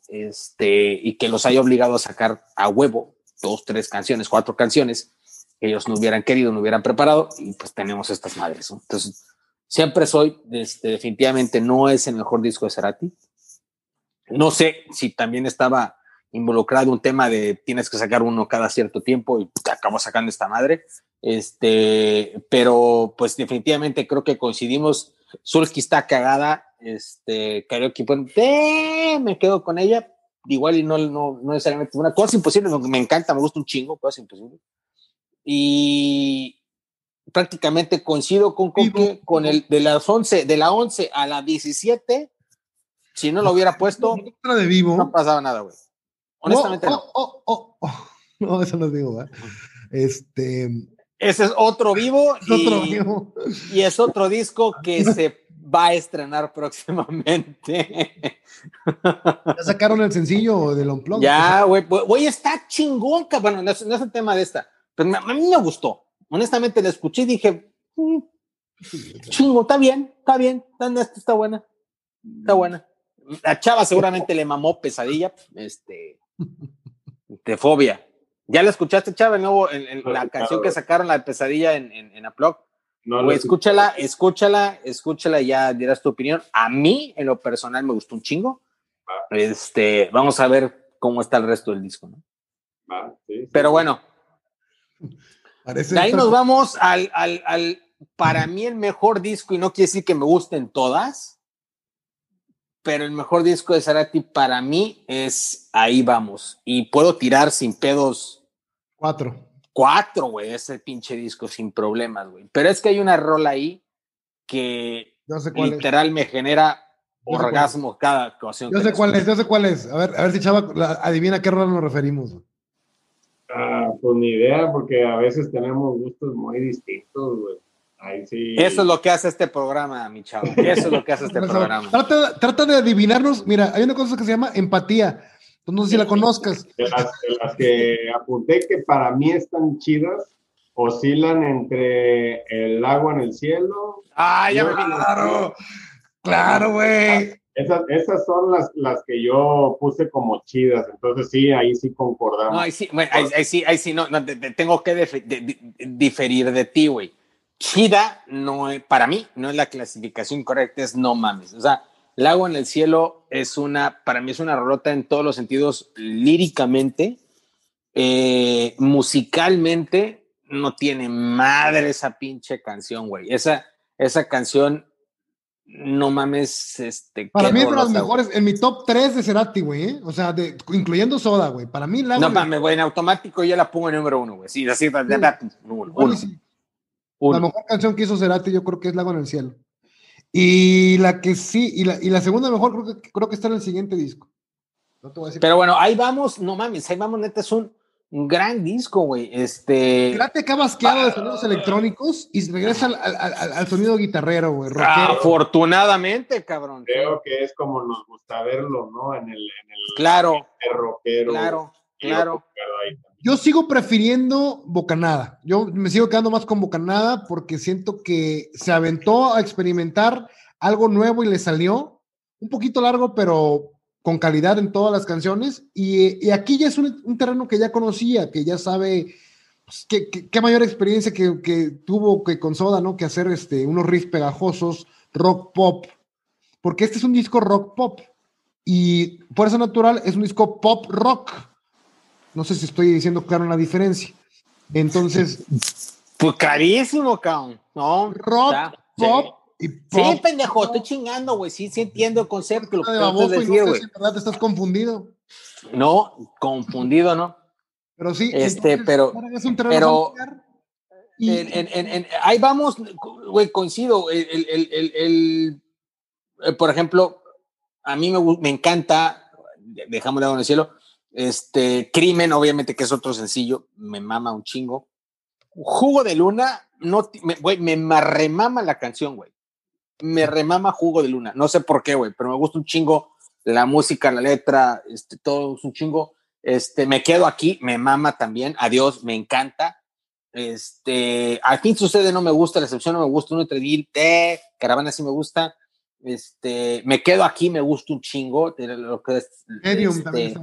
este, y que los haya obligado a sacar a huevo dos, tres canciones, cuatro canciones que ellos no hubieran querido, no hubieran preparado, y pues tenemos estas madres. Entonces, siempre soy, este, definitivamente no es el mejor disco de Cerati. No sé si también estaba involucrado un tema de tienes que sacar uno cada cierto tiempo y te acabo sacando esta madre. Este, pero pues definitivamente creo que coincidimos. Sulky está cagada, este, karaoke, pues, me quedo con ella. Igual y no, no, no necesariamente una cosa imposible, me encanta, me gusta un chingo, cosa imposible. Y prácticamente coincido con, con el de las 11, de la 11 a la 17, si no lo hubiera puesto, de vivo. no pasaba nada, güey. Honestamente, oh, oh, oh, oh, no. eso no digo, güey. Este. Ese es otro vivo. y, otro vivo. Y es otro disco que se va a estrenar próximamente. ¿Ya sacaron el sencillo del Unplugged? Ya, güey, güey, está chingón, bueno, no es, el tema de esta, pero a mí me gustó. Honestamente, la escuché y dije, mm, chingo, está bien, está bien, está buena, está buena. La chava seguramente le mamó pesadilla, este, de fobia. ¿Ya la escuchaste, chava, nuevo, en, la canción que sacaron, la pesadilla en, en, en No, escúchala, escúchala, escúchala y ya dirás tu opinión. A mí, en lo personal, me gustó un chingo. Este, vamos a ver cómo está el resto del disco, ¿no? Pero bueno. De ahí nos vamos al, al, al, para mí, el mejor disco, y no quiere decir que me gusten todas, pero el mejor disco de Sarati para mí es Ahí vamos. Y puedo tirar sin pedos. Cuatro. Cuatro, güey, ese pinche disco sin problemas, güey. Pero es que hay una rola ahí que literal me genera orgasmo cada ocasión. Yo sé cuál es, yo sé cuál es. A ver, a ver si Chava adivina a qué rola nos referimos. Ah, pues ni idea, porque a veces tenemos gustos muy distintos, güey. Eso es lo que hace este programa, mi chavo. Eso es lo que hace este programa. Trata, de adivinarnos. Mira, hay una cosa que se llama empatía. no sé si la conozcas. De las, que apunté que para mí están chidas, oscilan entre el agua en el cielo. Ah, ya me Claro, claro, güey. Esas, esas son las, las que yo puse como chidas, entonces sí, ahí sí concordamos. No, ahí sí, ahí, sí, ahí sí, no, tengo que diferir de ti, güey chida no es, para mí, no es la clasificación correcta, es no mames. O sea, Lago en el Cielo es una, para mí es una rolota en todos los sentidos, líricamente, eh, musicalmente, no tiene madre esa pinche canción, güey. Esa, esa canción, no mames, este. Para mí es de las mejores, en mi top 3 de Cerati, güey, ¿eh? o sea, de, incluyendo Soda, güey. Para mí, Lago. No mames, güey, en automático yo la pongo en número uno, güey. Sí, así, sí. La mejor canción que hizo Cerati yo creo que es Lago en el Cielo. Y la que sí, y la, y la segunda mejor creo que, creo que está en el siguiente disco. No te voy a decir Pero bueno, ahí vamos, no mames, ahí vamos, neta, es un, gran disco, güey. Este. Cerati acaba asqueado de sonidos electrónicos y regresa al, al, al, sonido guitarrero, güey. Afortunadamente, cabrón. Creo que es como nos gusta verlo, ¿no? En el, en el, claro, Claro, claro. Yo sigo prefiriendo Bocanada. Yo me sigo quedando más con Bocanada porque siento que se aventó a experimentar algo nuevo y le salió. Un poquito largo, pero con calidad en todas las canciones. Y, aquí ya es un, terreno que ya conocía, que ya sabe pues, qué, mayor experiencia que, tuvo que con Soda, ¿no? Que hacer este, unos riffs pegajosos, rock pop. Porque este es un disco rock pop. Y por eso natural es un disco pop rock no sé si estoy diciendo claro la diferencia. Entonces. Pues clarísimo, cabrón. No. Rock, pop y pop. Sí, pendejo, estoy chingando, güey. Sí, sí entiendo el concepto. Lo que de decir, güey. Si verdad estás confundido. No, confundido, ¿no. Pero sí. Este, pero. pero en, en, en, ahí vamos, güey, coincido. El, el, el, eh, por ejemplo, a mí me, me encanta, dejamos de en el cielo, este, Crimen, obviamente, que es otro sencillo, me mama un chingo. Jugo de Luna, no, me, güey, me remama la canción, güey. Me remama Jugo de Luna. No sé por qué, güey, pero me gusta un chingo la música, la letra, este, todo es un chingo. Este, me quedo aquí, me mama también. Adiós, me encanta. Este, al fin sucede, no me gusta, la excepción no me gusta, uno Treville, te, Caravana sí me gusta. Este, me quedo aquí, me gusta un chingo. Lo que es, Medium también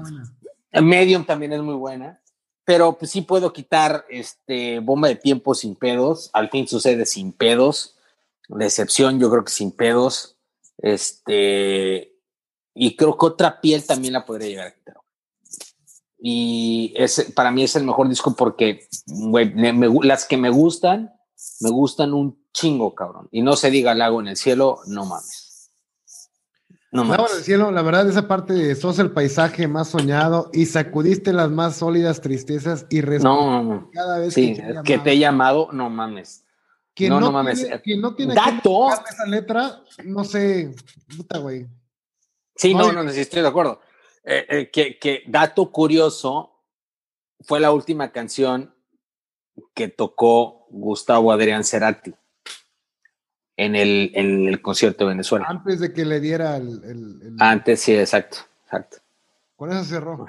este, Medium también es muy buena, pero pues sí puedo quitar este bomba de tiempo sin pedos. Al fin sucede sin pedos. Decepción, yo creo que sin pedos. Este, y creo que otra piel también la podría llegar a quitar. Y es, para mí es el mejor disco porque las que me gustan, me gustan un chingo, cabrón. Y no se diga lago en el cielo, no mames. No más. el cielo, la verdad, esa parte de sos el paisaje más soñado y sacudiste las más sólidas tristezas y no, cada vez que, te he llamado, no mames. Quien no, no, mames. quien no tiene Dato. Esa letra, no sé, puta, güey. Sí, no, no, no, estoy de acuerdo. Eh, eh, que, que dato curioso, fue la última canción que tocó Gustavo Adrián Cerati en el, en el concierto de Venezuela. Antes de que le diera el, Antes, sí, exacto, exacto. Con eso cerró.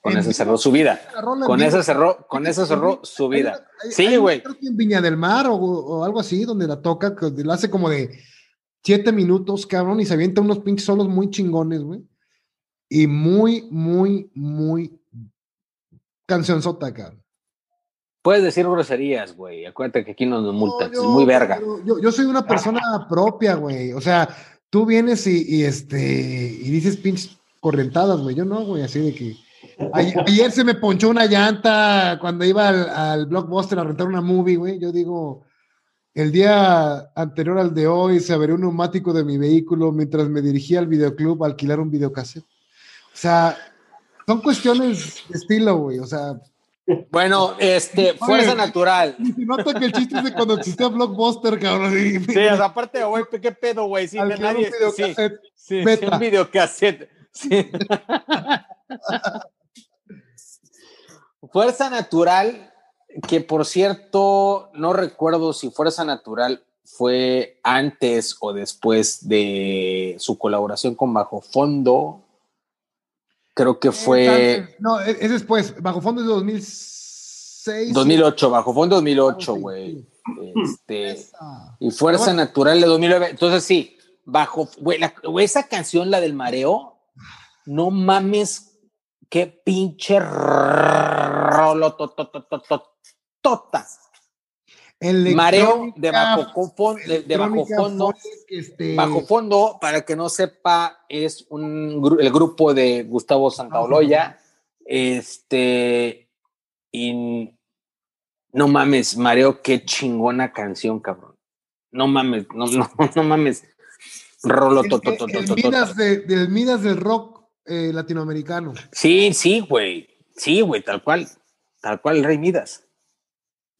Con eso cerró su vida. Con eso cerró, con eso cerró su vida. sí, güey. En Viña del Mar o, algo así, donde la toca, que la hace como de siete minutos, cabrón, y se avienta unos pinches solos muy chingones, güey. Y muy, muy, muy canción sota, cabrón. Puedes decir groserías, güey. Acuérdate que aquí no nos multan. es muy verga. Yo, soy una persona propia, güey. O sea, tú vienes y, este y dices pinches correntadas, güey. Yo no, güey, así de que. Ayer, se me ponchó una llanta cuando iba al, al blockbuster a rentar una movie, güey. Yo digo, el día anterior al de hoy se abrió un neumático de mi vehículo mientras me dirigía al videoclub a alquilar un videocassette. O sea, son cuestiones de estilo, güey. O sea. Bueno, este, fuerza natural. Se nota que el chiste es de cuando existía Blockbuster, cabrón. Sí, aparte, güey, ¿qué pedo, güey? Sí, nadie. Un sí, sí, sí, un videocassette. Sí. fuerza natural que por cierto, no recuerdo si Fuerza Natural fue antes o después de su colaboración con Bajo Fondo. Creo que fue. No, es después. Bajo Fondo es de 2006. 2008, Bajo Fondo 2008, güey. Este, y Fuerza Natural de 2009. Entonces, sí, Bajo. Güey, esa canción, la del mareo, no mames, qué pinche rolo tota. El Mareo de bajo, fondo, de, bajo fondo. Este bajo fondo, para que no sepa, es un, el grupo de Gustavo Santaoloya. Este. Y no mames, Mareo, qué chingona canción, cabrón. No mames, no, no, no mames. Rolo el, el, Midas, del Midas del rock eh, latinoamericano. Sí, sí, güey. Sí, güey, tal cual. Tal cual, el Rey Midas.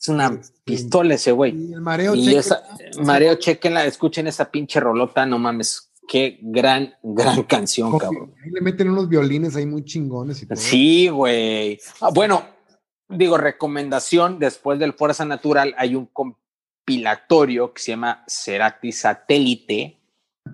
Es una pistola ese güey. Y el mareo, y esa, mareo, chequenla, escuchen esa pinche rolota, no mames. Qué gran, gran canción, cabrón. Ahí le meten unos violines ahí muy chingones y todo. Sí, güey. Ah, bueno, digo, recomendación, después del Fuerza Natural hay un compilatorio que se llama Cerati Satélite,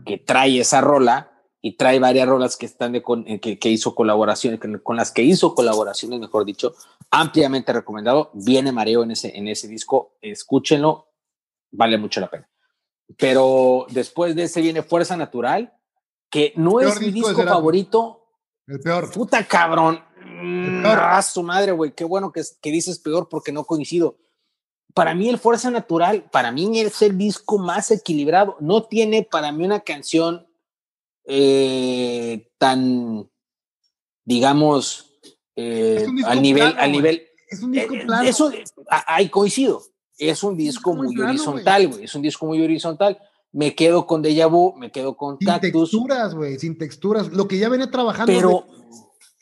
que trae esa rola y trae varias rolas que están de con, eh, que, que, hizo colaboraciones, con las que hizo colaboraciones, mejor dicho, ampliamente recomendado. Viene Mareo en ese, en ese disco, escúchenlo, vale mucho la pena. Pero después de ese viene Fuerza Natural, que no es mi disco, favorito. El peor. Puta cabrón. A su madre, güey. Qué bueno que, que dices peor porque no coincido. Para mí el Fuerza Natural, para mí es el disco más equilibrado. No tiene para mí una canción eh, tan, digamos, eh, al nivel, al nivel. Es un disco eh, plano. Eso, ahí coincido. Es un disco muy horizontal, güey. Es un disco muy horizontal. Me quedo con Deja Vu, me quedo con sin texturas, güey, sin texturas. Lo que ya venía trabajando. Pero.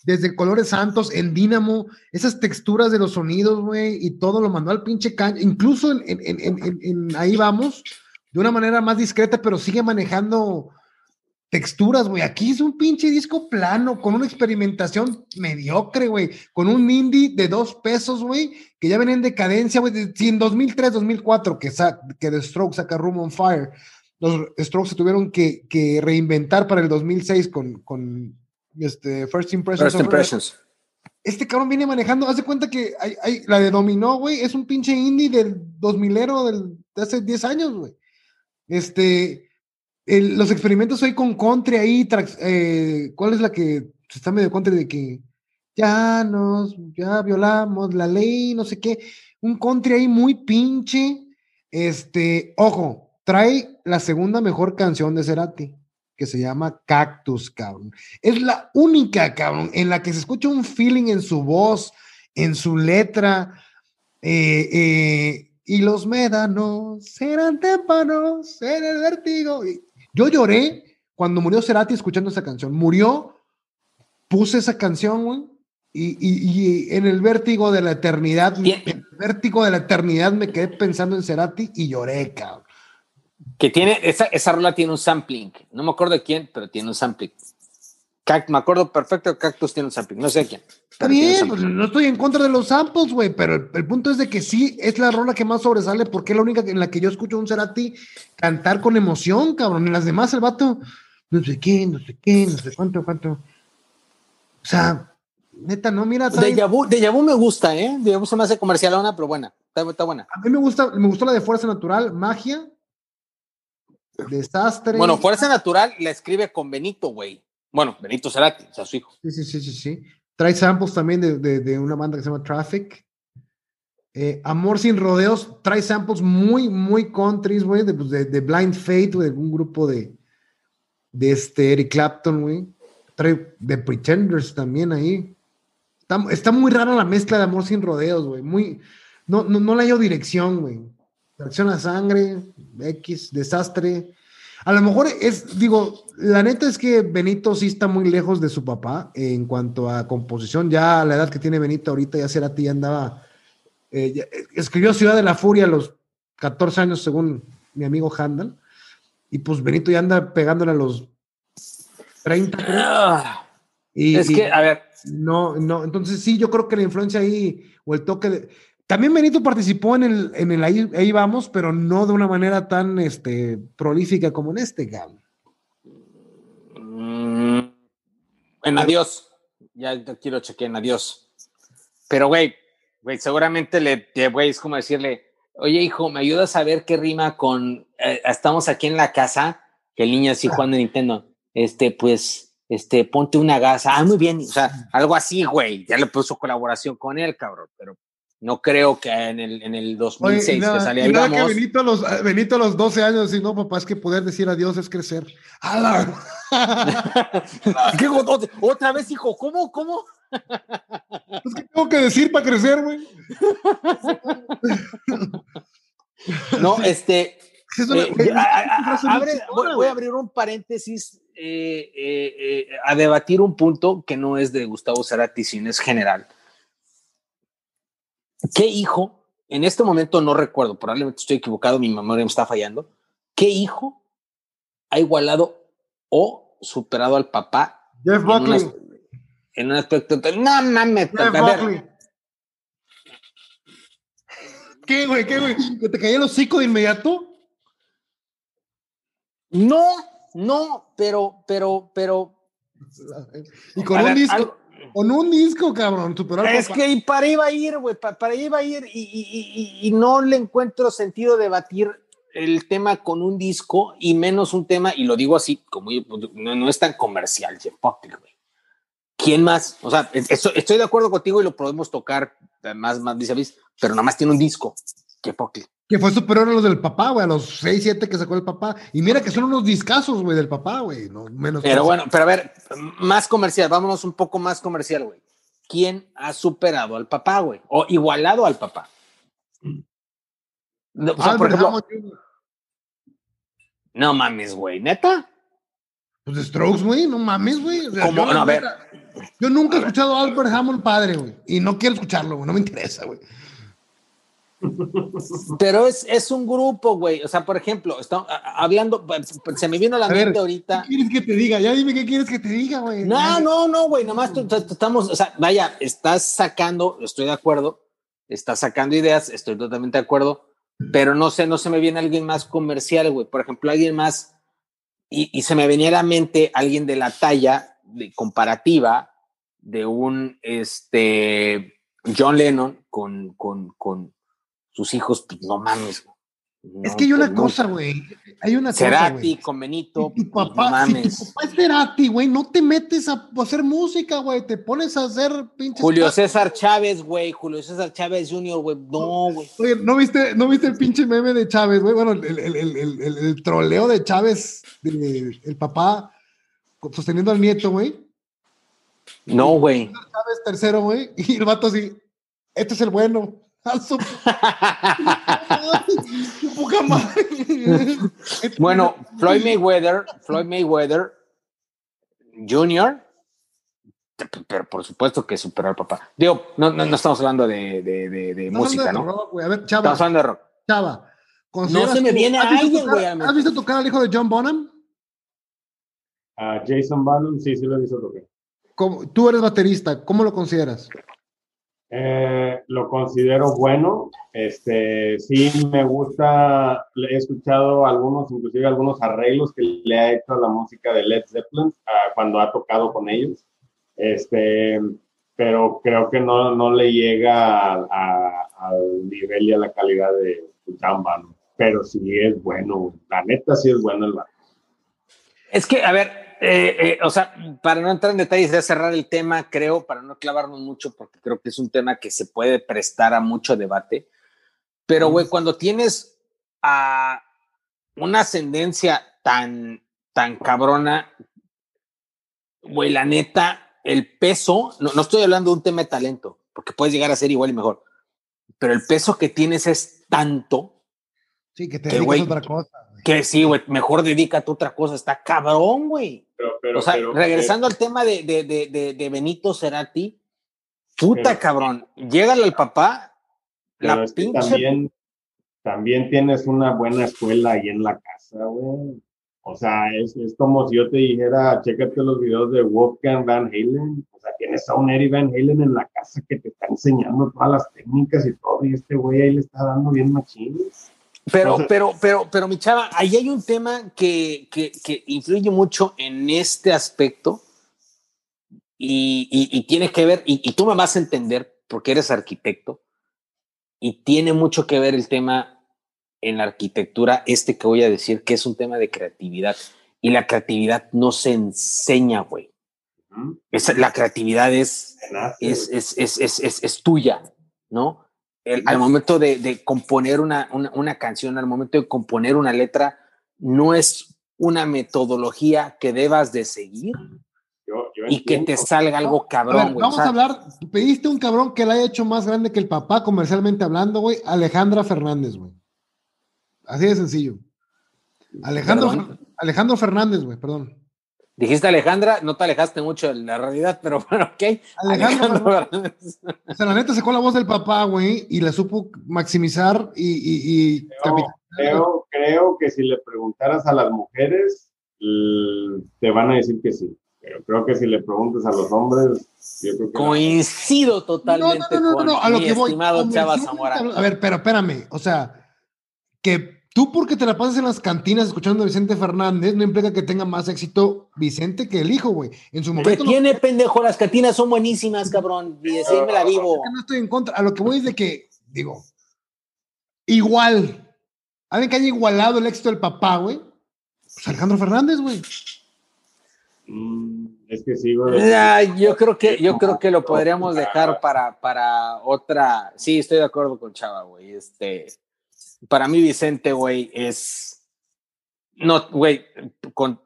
Desde, Colores Santos, en Dínamo, esas texturas de los sonidos, güey, y todo lo mandó al pinche caño. Incluso en, en, en, en, ahí vamos, de una manera más discreta, pero sigue manejando texturas, güey. Aquí es un pinche disco plano, con una experimentación mediocre, güey. Con un indie de dos pesos, güey, que ya ven en decadencia, güey. Si en 2003, 2004, que, que The Strokes saca Room on Fire, los Strokes se tuvieron que, reinventar para el 2006 con, con este First Impressions. First Impressions. Este cabrón viene manejando, hace cuenta que hay, la de Dominó, güey, es un pinche indie del 2000ero del, de hace 10 años, güey. Este, los experimentos hoy con country ahí, eh, ¿cuál es la que está medio country de que ya nos, ya violamos la ley, no sé qué? Un country ahí muy pinche. Este, ojo, trae la segunda mejor canción de Cerati, que se llama Cactus, cabrón. Es la única, cabrón, en la que se escucha un feeling en su voz, en su letra. Eh, eh, y los médanos serán témpanos en el vértigo. Yo lloré cuando murió Cerati escuchando esa canción. Murió, puse esa canción, güey, y, en el vértigo de la eternidad, en el vértigo de la eternidad me quedé pensando en Cerati y lloré, cabrón. Que tiene, esa, esa rola tiene un sampling. No me acuerdo de quién, pero tiene un sampling me acuerdo perfecto que Cactus tiene un sampling, no sé quién. Está bien, pues, no estoy en contra de los samples, güey, pero el, punto es de que sí es la rola que más sobresale porque es la única en la que yo escucho a un Cerati cantar con emoción, cabrón. En las demás el vato, no sé quién, no sé qué, no sé cuánto, cuánto. O sea, neta, no, mira. De Yabu, de Yabu me gusta, ¿eh? De Yabu se me hace comercialona, pero buena, está, buena. A mí me gusta, me gustó la de Fuerza Natural, Magia, Desastre. Bueno, Fuerza Natural la escribe con Benito, güey. Bueno, Benito Cerati, o sea, su hijo. Sí, sí, sí, sí, sí. Trae samples también de, de, una banda que se llama Traffic. Eh, Amor sin rodeos trae samples muy, muy countries, güey, de, pues, de, Blind Fate, de un grupo de, de este Eric Clapton, güey. Trae de Pretenders también ahí. Está, muy rara la mezcla de Amor sin rodeos, güey. Muy, no, no, no le hallo dirección, güey. Tracción a sangre, X, desastre. A lo mejor es, digo, la neta es que Benito sí está muy lejos de su papá en cuanto a composición. Ya a la edad que tiene Benito ahorita, ya será ti, andaba. Eh, eh, escribió Ciudad de la Furia a los 14 años, según mi amigo Handel. Y pues Benito ya anda pegándole a los 30, ah. y, es que, a ver. No, no, entonces sí, yo creo que la influencia ahí, o el toque de, también Benito participó en el, en el ahí, vamos, pero no de una manera tan este, prolífica como en este, Gam. Mm, en adiós. Ya quiero chequear en adiós. Pero, güey, güey, seguramente le, güey, es como decirle, oye, hijo, ¿me ayudas a ver qué rima con, eh, estamos aquí en la casa, que el niño así ah. jugando Nintendo? Este, pues, este, ponte una gasa. Ah, muy bien. O sea, algo así, güey. Ya le puso colaboración con él, cabrón. Pero no creo que en el, en el 2006 que salía ahí que Benito a, los, Benito a los 12 años y no, papá, es que poder decir adiós es crecer. ¿Qué, otra vez, hijo, ¿cómo? ¿Cómo? Es que tengo que decir para crecer, güey. No, este. voy, a abrir un paréntesis eh, eh, eh, a debatir un punto que no es de Gustavo Cerati, sino es general ¿Qué hijo, en este momento no recuerdo, probablemente estoy equivocado, mi memoria me está fallando, ¿qué hijo ha igualado o superado al papá? Jeff Buckley. En un aspecto. No mames. Jeff Buckley. ¿Qué, güey? ¿Qué, güey? ¿Que te caía el hocico de inmediato? No, no, pero, pero, pero. Y con un disco. Con un disco, cabrón. es que para iba a ir, güey. Para, iba a ir y, no le encuentro sentido debatir el tema con un disco y menos un tema, y lo digo así, como no, es tan comercial, Jeff Buckley, güey. ¿Quién más? O sea, estoy, de acuerdo contigo y lo podemos tocar más, más vis pero nada más tiene un disco, Jeff Buckley que fue superior a los del papá, güey, a los 6, 7 que sacó el papá. Y mira que son unos discazos, güey, del papá, güey. No, menos pero bueno, pero a ver, más comercial, vámonos un poco más comercial, güey. ¿Quién ha superado al papá, güey? O igualado al papá. O sea, por ejemplo, no mames, güey, neta. Pues de Strokes, güey, no mames, güey. no, a ver. Yo nunca he escuchado a Albert Hammond padre, güey. Y no quiero escucharlo, güey. No me interesa, güey. Pero es, es un grupo, güey. O sea, por ejemplo, está, hablando, se me vino a la mente ahorita. ¿Qué quieres que te diga? Ya dime qué quieres que te diga, güey. No, no, no, güey. Nomás estamos, o sea, vaya, estás sacando, estoy de acuerdo, estás sacando ideas, estoy totalmente de acuerdo, pero no sé, no se me viene alguien más comercial, güey. Por ejemplo, alguien más, y, y se me venía a la mente alguien de la talla de comparativa de un, este, John Lennon con, con, con sus hijos, pues no mames. es que hay una cosa, güey. Hay una Cerati con Benito. tu pues, papá, no mames. Si tu papá es Cerati, güey, no te metes a hacer música, güey. Te pones a hacer pinches. Julio César Chávez, güey. Julio César Chávez Jr., güey. No, güey. Oye, ¿no viste, ¿no viste el pinche meme de Chávez, güey? Bueno, el, el, el, el, troleo de Chávez, el papá sosteniendo al nieto, güey. No, güey. Chávez tercero, güey. Y el vato así, este es el bueno. bueno, Floyd Mayweather, Floyd Mayweather Jr., pero por supuesto que superó al papá. Digo, no, no, estamos hablando de, de, de, música, ¿no? a ver, Chava. Estamos hablando de rock. Chava. No se me viene a alguien, güey. ¿Has visto tocar al hijo de John Bonham? A Jason Bonham, sí, sí lo he visto tocar. Tú eres baterista, ¿cómo lo consideras? Eh, lo considero bueno. Este, sí me gusta, he escuchado algunos, inclusive algunos arreglos que le ha hecho a la música de Led Zeppelin ah, cuando ha tocado con ellos. Este, pero creo que no, no le llega al nivel y a la calidad de Jamba, pero sí es bueno, la neta sí es bueno el vato. Es que, a ver, eh, eh, o sea, para no entrar en detalles, de cerrar el tema, creo, para no clavarnos mucho, porque creo que es un tema que se puede prestar a mucho debate. Pero, güey, cuando tienes a una ascendencia tan, tan cabrona, güey, la neta, el peso, no, no estoy hablando de un tema de talento, porque puedes llegar a ser igual y mejor, pero el peso que tienes es tanto. Sí, que te dedicas a otra cosa. Que sí, güey, mejor dedícate a otra cosa, está cabrón, güey. O sea, regresando al tema de, de, de, de, Benito Cerati, puta cabrón, llégale al papá, la pinche... también, también tienes una buena escuela ahí en la casa, güey. O sea, es, es, como si yo te dijera, chécate los videos de Wolfgang Van Halen. O sea, tienes a un Eddie Van Halen en la casa que te está enseñando todas las técnicas y todo, y este güey ahí le está dando bien machines. Pero, pero, pero, pero, mi chava, ahí hay un tema que, que, que influye mucho en este aspecto y, y, tiene que ver, y, y, tú me vas a entender porque eres arquitecto, y tiene mucho que ver el tema en la arquitectura, este que voy a decir, que es un tema de creatividad. Y la creatividad no se enseña, güey. la creatividad es, es, es, es, es tuya, ¿no? Al momento de, componer una, una, canción, al momento de componer una letra, no es una metodología que debas de seguir y que te salga algo cabrón. vamos a hablar, pediste un cabrón que la haya hecho más grande que el papá comercialmente hablando, güey, Alejandra Fernández, güey. Así de sencillo. Alejandro, Alejandro Fernández, güey, perdón. Dijiste Alejandra, no te alejaste mucho de la realidad, pero bueno, ok. Alejandro, o sea, la neta sacó la voz del papá, güey, y la supo maximizar y... creo, creo, que si le preguntaras a las mujeres, te van a decir que sí. Pero creo que si le preguntas a los hombres, yo creo que Coincido totalmente no, no, no, no, a lo que voy. Chava Zamora. A ver, pero espérame, o sea, que Tú porque te la pasas en las cantinas escuchando a Vicente Fernández, no implica que tenga más éxito Vicente que el hijo, güey. En su momento. ¿Qué tiene, pendejo? Las cantinas son buenísimas, cabrón. Y me la vivo. No estoy en contra. A lo que voy es de que, digo, igual. Alguien que haya igualado el éxito del papá, güey. Pues Alejandro Fernández, güey. Mm, es que sí, güey. yo creo que, yo creo que lo podríamos dejar para, para otra. Sí, estoy de acuerdo con Chava, güey. Este para mí Vicente, güey, es... No, güey,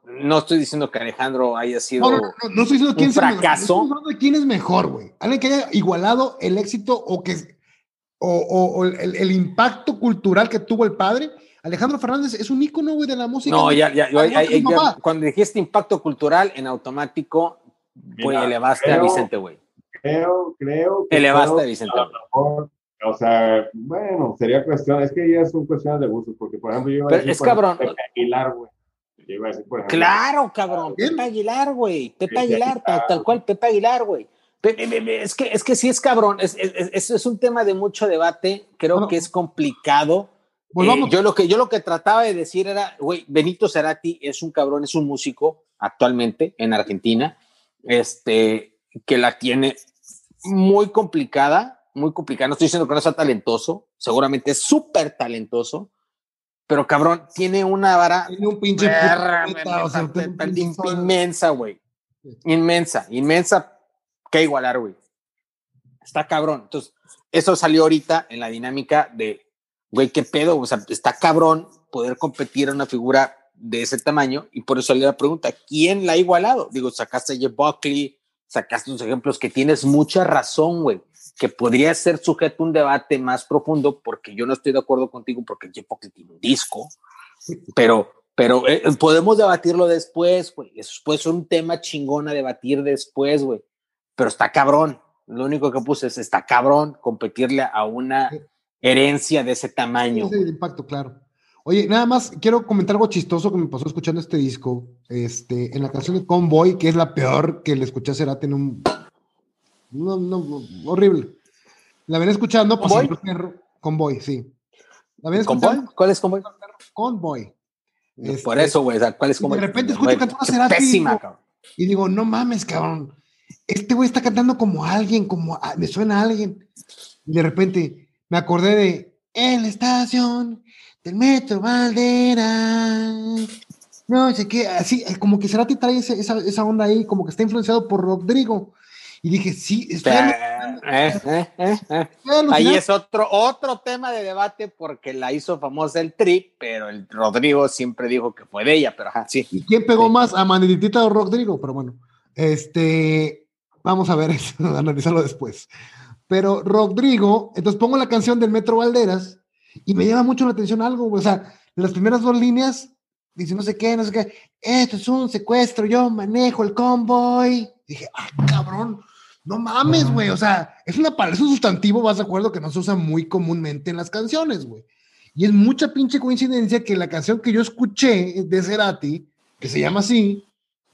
no estoy diciendo que Alejandro haya sido no, no, no, estoy diciendo quién un fracaso. Es mejor, quién es mejor, güey. Alguien que haya igualado el éxito o que o, o, el, el, impacto cultural que tuvo el padre. Alejandro Fernández es un ícono, güey, de la música. No, ya, ya, cuando dijiste impacto cultural, en automático, güey, elevaste a Vicente, güey. Creo, creo. Que elevaste a Vicente. O sea, bueno, sería cuestión, es que ya son cuestiones de gustos, porque por ejemplo yo iba a decir, es cabrón. Pepe Aguilar, güey. claro, cabrón, Pepe Aguilar, güey. Pepe Aguilar, tal, cual, Pepe Aguilar, güey. Es que, es que sí es cabrón, es, es, es un tema de mucho debate, creo que es complicado. Pues eh, yo, lo que, yo lo que trataba de decir era, güey, Benito Cerati es un cabrón, es un músico actualmente en Argentina, este, que la tiene muy complicada, muy complicado. No estoy diciendo que no sea talentoso, seguramente es súper talentoso, pero cabrón, tiene una vara. Tiene un pinche. inmensa, güey. Inmensa, inmensa que igualar, güey. Está cabrón. Entonces, eso salió ahorita en la dinámica de, güey, qué pedo. O sea, está cabrón poder competir a una figura de ese tamaño y por eso salió la pregunta, ¿quién la ha igualado? Digo, sacaste a Jeff Buckley, sacaste unos ejemplos que tienes mucha razón, güey que podría ser sujeto a un debate más profundo, porque yo no estoy de acuerdo contigo, porque Jeff tiene un disco, pero, pero eh, podemos debatirlo después, güey. Eso puede ser un tema chingón a debatir después, güey. Pero está cabrón. Lo único que puse es, está cabrón competirle a una herencia de ese tamaño. El impacto, claro. Oye, nada más quiero comentar algo chistoso que me pasó escuchando este disco. Este, en la canción de Convoy, que es la peor que le escuché a Cerati en un no, no, horrible. La venía escuchando, pues, ¿Convoy? Convoy, sí. La venía ¿Convoy? ¿Cuál es Convoy? Convoy. Este, Por eso, güey, ¿cuál es Convoy? de repente escucho cantar a Cerati. Pésima, cabrón. Y digo, no mames, cabrón. Este güey está cantando como alguien, como me suena a alguien. Y de repente me acordé de en la estación del Metro Valdera. No sé qué, así, como que Cerati trae esa, esa, onda ahí, como que está influenciado por Rodrigo. Y dije, sí, está. Eh, eh, eh, ahí es otro, otro tema de debate porque la hizo famosa el Trip, pero el Rodrigo siempre dijo que fue de ella, pero ajá, sí. ¿Y quién pegó más a Manitita o Rodrigo? Pero bueno, este, vamos a ver eso, analizarlo después. Pero Rodrigo, entonces pongo la canción del Metro Valderas y me llama mucho la atención algo, o sea, las primeras dos líneas dice no sé qué, no sé qué, esto es un secuestro, yo manejo el convoy. Dije, ah, cabrón, no mames, güey, o sea, es una es un sustantivo, vas de acuerdo, que no se usa muy comúnmente en las canciones, güey. Y es mucha pinche coincidencia que la canción que yo escuché de Cerati, que se llama así,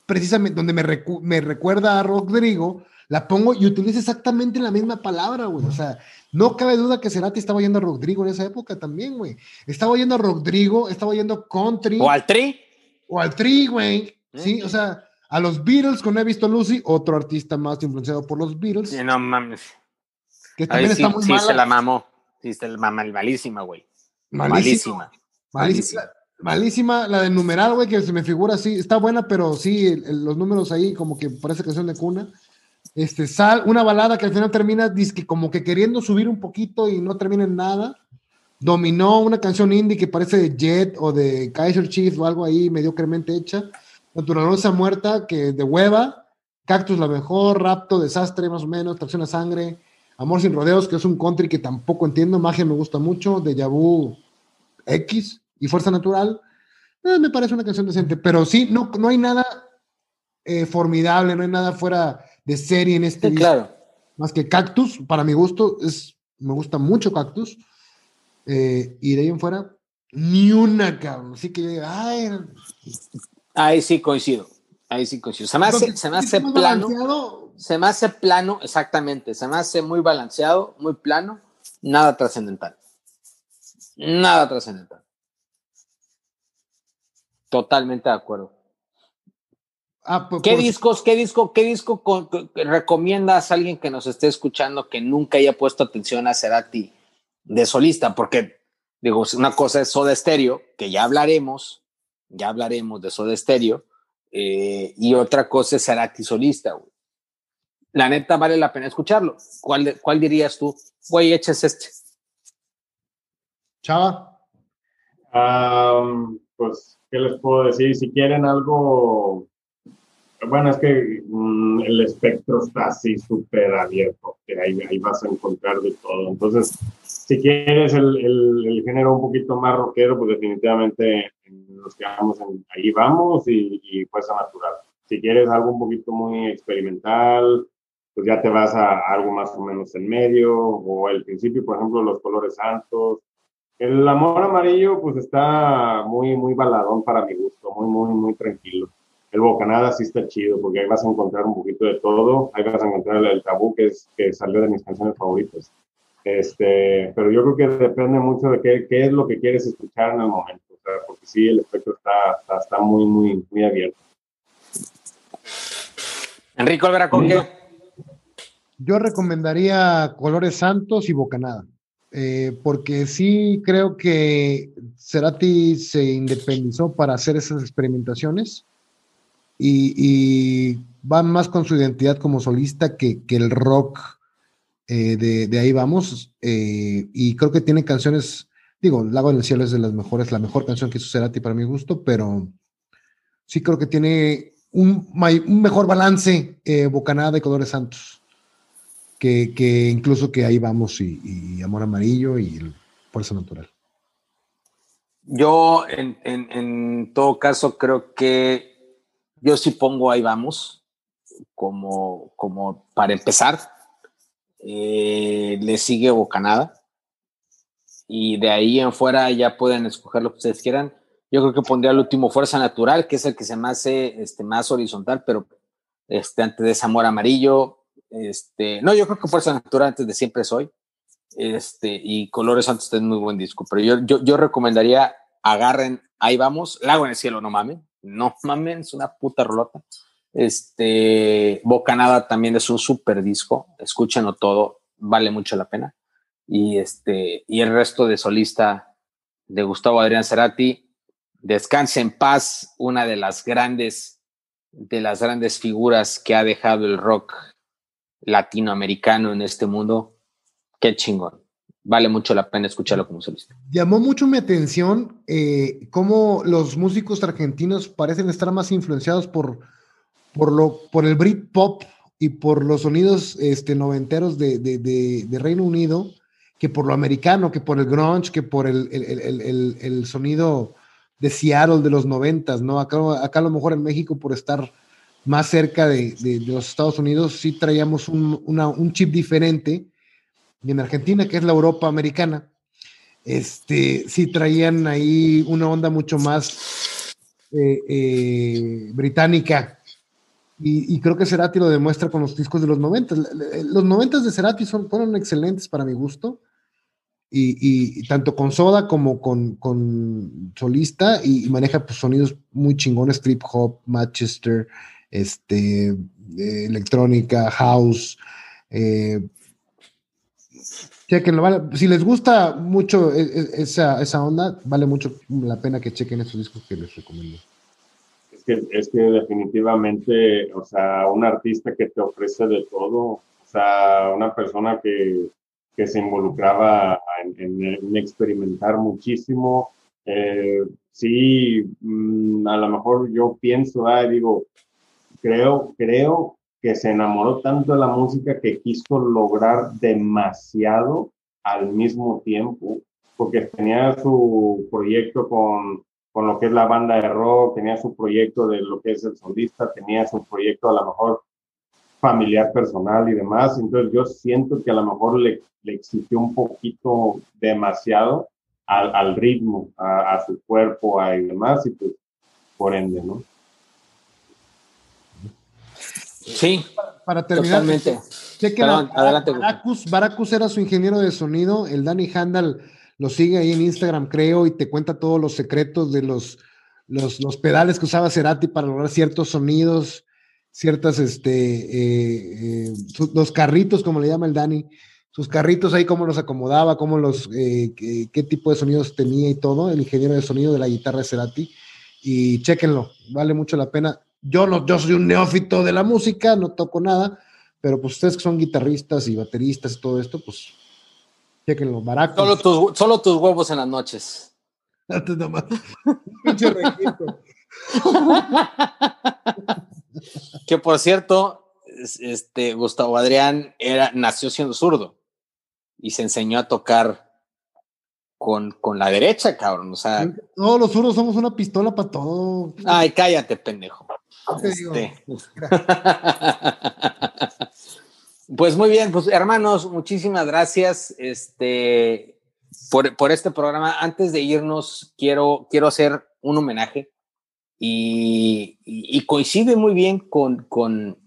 precisamente donde me, me recuerda a Rodrigo, la pongo y utiliza exactamente la misma palabra, güey. O sea, no cabe duda que Cerati estaba oyendo a Rodrigo en esa época también, güey. Estaba oyendo a Rodrigo, estaba oyendo country. O al Tri. O al Tri, güey. Sí, o sea, a los Beatles, con He visto Lucy, otro artista más influenciado por los Beatles. Sí, no mames. Que también está muy sí, se la mamó. Sí, se la mamó, malísima, güey. Malísima. Malísima. Malísima. la de numeral, güey, que se me figura así. Está buena, pero sí, los números ahí, como que parece canción de cuna. Este, sal, una balada que al final termina disque como que queriendo subir un poquito y no termina en nada. Dominó una canción indie que parece de Jet o de Kaiser Chiefs o algo ahí mediocremente hecha. Naturaleza muerta, que de hueva. Cactus la mejor, Rapto, Desastre más o menos, Tracción a Sangre. Amor sin rodeos, que es un country que tampoco entiendo. Magia me gusta mucho. De Vu X y Fuerza Natural. Eh, me parece una canción decente, pero sí, no, no hay nada eh, formidable, no hay nada fuera de serie en este claro. Más que Cactus, para mi gusto, es, me gusta mucho Cactus. Eh, y de ahí en fuera, ni una, cabrón. Así que, ay. Ahí sí coincido. Ahí sí coincido. Se me hace, se me hace plano. Se me hace plano, exactamente. Se me hace muy balanceado, muy plano. Nada trascendental. Nada trascendental. Totalmente de acuerdo. Ah, pues, ¿Qué pues discos, qué disco, qué disco recomiendas a alguien que nos esté escuchando que nunca haya puesto atención a Cerati de solista? Porque, digo, una cosa es Soda Stereo, que ya hablaremos, ya hablaremos de Soda Stereo, eh, y otra cosa es Cerati solista, La neta vale la pena escucharlo. ¿Cuál, cuál dirías tú? Güey, eches este. Chava. pues, ¿qué les puedo decir? Si quieren algo bueno, es que mm, el espectro está así súper abierto, que ahí, ahí, vas a encontrar de todo. Entonces, si quieres el, el, género un poquito más rockero, pues definitivamente nos quedamos en ahí vamos y, y fuerza natural. Si quieres algo un poquito muy experimental, pues ya te vas a, algo más o menos en medio, o el principio, por ejemplo, los colores santos. El amor amarillo, pues está muy, muy baladón para mi gusto, muy, muy, muy tranquilo el Bocanada sí está chido, porque ahí vas a encontrar un poquito de todo. Ahí vas a encontrar el, tabú, que, es, que salió de mis canciones favoritas. Este, pero yo creo que depende mucho de qué, qué es lo que quieres escuchar en el momento. O sea, porque sí, el espectro está, está, muy, muy, muy abierto. Enrico Olvera, ¿con qué? Yo recomendaría Colores Santos y Bocanada. Eh, porque sí creo que Cerati se independizó para hacer esas experimentaciones y, va más con su identidad como solista que, el rock eh, de, ahí vamos. Eh, y creo que tiene canciones, digo, Lago en el Cielo es de las mejores, la mejor canción que hizo Cerati para mi gusto, pero sí creo que tiene un, mejor balance eh, Bocanada y Colores Santos. Que, incluso que ahí vamos y, Amor Amarillo y el Fuerza Natural. Yo, en todo caso, creo que yo sí pongo ahí vamos, como, como para empezar. Eh, le sigue Bocanada. Y de ahí en fuera ya pueden escoger lo que ustedes quieran. Yo creo que pondría el último Fuerza Natural, que es el que se me hace este, más horizontal, pero este, antes de Amor Amarillo. Este, no, yo creo que Fuerza Natural antes de Siempre Soy. Este, y Colores Santos es muy buen disco, pero yo, yo, yo recomendaría agarren, ahí vamos, Lago en el Cielo, no mames, no mames, es una puta rolota. Este, Bocanada también es un super disco, escúchenlo todo, vale mucho la pena. Y este, y el resto de solista, de Gustavo Adrián Cerati. Descanse en paz, una de las grandes, de las grandes figuras que ha dejado el rock latinoamericano en este mundo. Qué chingón. Vale mucho la pena escucharlo como solista. Llamó mucho mi atención eh, cómo los músicos argentinos parecen estar más influenciados por, por, lo, por el Britpop y por los sonidos este, noventeros de, de, de, Reino Unido que por lo americano, que por el grunge, que por el, el, el, el sonido de Seattle de los noventas, ¿no? Acá, acá a lo mejor en México por estar más cerca de, los Estados Unidos, sí traíamos un, un, chip diferente. Y en Argentina, que es la Europa americana, este, sí traían ahí una onda mucho más eh, eh, británica. Y, creo que Cerati lo demuestra con los discos de los noventas. Los noventas de Cerati son, fueron excelentes para mi gusto. Y, tanto con Soda como con, solista y, maneja pues, sonidos muy chingones, trip hop, Manchester, este, eh, electrónica, house. Eh, chequenlo, si les gusta mucho e, e, esa, esa, onda, vale mucho la pena que chequen esos discos que les recomiendo. Es que, definitivamente, o sea, un artista que te ofrece de todo, o sea, una persona que, que se involucraba en, experimentar muchísimo. Eh, sí, mm, a lo mejor yo pienso, ah, digo, creo, creo que se enamoró tanto de la música que quiso lograr demasiado al mismo tiempo, porque tenía su proyecto con, con lo que es la banda de rock, tenía su proyecto de lo que es el solista, tenía su proyecto a lo mejor familiar, personal y demás. Entonces yo siento que a lo mejor le, le exigió un poquito demasiado al, al ritmo, a, a, su cuerpo a y demás, y pues por ende, ¿no? Sí, para, terminar, totalmente. Perdón, adelante. Baracus, Baracus, era su ingeniero de sonido, el Danny Handal lo sigue ahí en Instagram, creo, y te cuenta todos los secretos de los, los, los pedales que usaba Cerati para lograr ciertos sonidos, ciertas, este, eh, eh, los carritos, como le llama el Dani, sus carritos ahí, cómo los acomodaba, cómo los, eh, qué, tipo de sonidos tenía y todo, el ingeniero de sonido de la guitarra de Cerati, y chéquenlo, vale mucho la pena. Yo no, yo soy un neófito de la música, no toco nada, pero pues ustedes que son guitarristas y bateristas y todo esto, pues chequenlo. Solo tus, solo tus huevos en las noches. que por cierto, este Gustavo Adrián era, nació siendo zurdo y se enseñó a tocar con, con la derecha, cabrón. O sea. No, los zurdos somos una pistola para todo. Ay, cállate, pendejo. Este. pues muy bien, pues hermanos, muchísimas gracias este, por, por, este programa. Antes de irnos, quiero, quiero hacer un homenaje y, coincide muy bien con, con,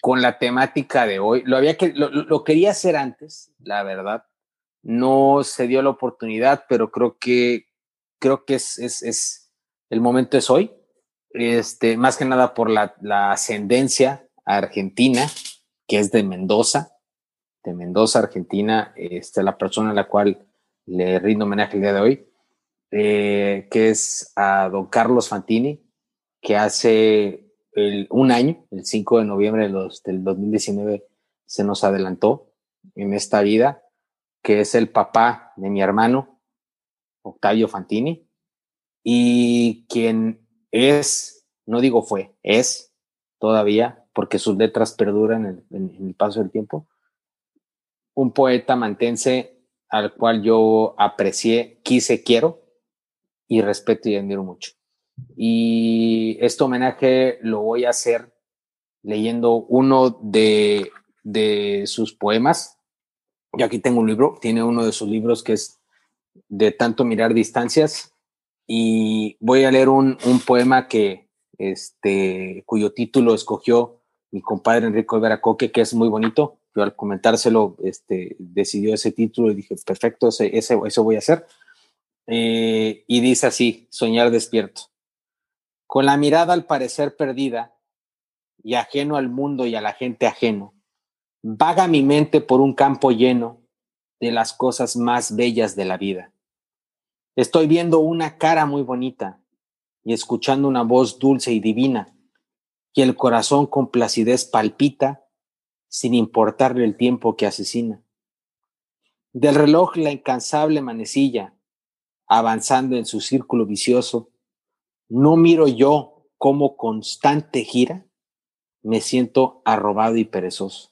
con, la temática de hoy. Lo, había que, lo, quería hacer antes, la verdad. No se dio la oportunidad, pero creo que, creo que es, es, es el momento es hoy este, más que nada por la, ascendencia argentina, que es de Mendoza, de Mendoza, Argentina, este, la persona a la cual le rindo homenaje el día de hoy, eh, que es a don Carlos Fantini, que hace un año, el 5 de noviembre del 2019, se nos adelantó en esta vida, que es el papá de mi hermano, Octavio Fantini, y quien es, no digo fue, es todavía, porque sus letras perduran en, el paso del tiempo, un poeta mantense al cual yo aprecié, quise, quiero y respeto y admiro mucho. Y este homenaje lo voy a hacer leyendo uno de, de sus poemas. Yo aquí tengo un libro, tiene uno de sus libros que es De tanto mirar distancias, y voy a leer un, un poema que, este, cuyo título escogió mi compadre Enrico Veracoque, que es muy bonito. Yo al comentárselo, este, decidió ese título y dije, perfecto, ese, ese eso voy a hacer. Eh, y dice así, soñar despierto. Con la mirada al parecer perdida y ajeno al mundo y a la gente ajeno, vaga mi mente por un campo lleno de las cosas más bellas de la vida Estoy viendo una cara muy bonita y escuchando una voz dulce y divina, y el corazón con placidez palpita sin importarle el tiempo que asesina. Del reloj la incansable manecilla, avanzando en su círculo vicioso, no miro yo cómo constante gira, me siento arrobado y perezoso.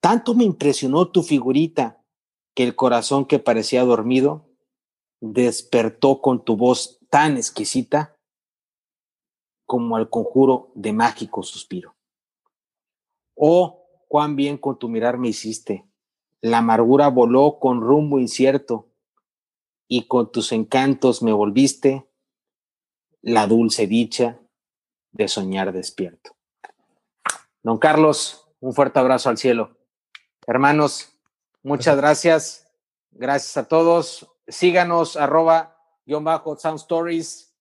Tanto me impresionó tu figurita que el corazón que parecía dormido despertó con tu voz tan exquisita como al conjuro de mágico suspiro. Oh, cuán bien con tu mirar me hiciste. La amargura voló con rumbo incierto y con tus encantos me volviste la dulce dicha de soñar despierto. Don Carlos, un fuerte abrazo al cielo. Hermanos, muchas gracias. Gracias a todos. Síganos, arroba, guion bajo, Sound Stories.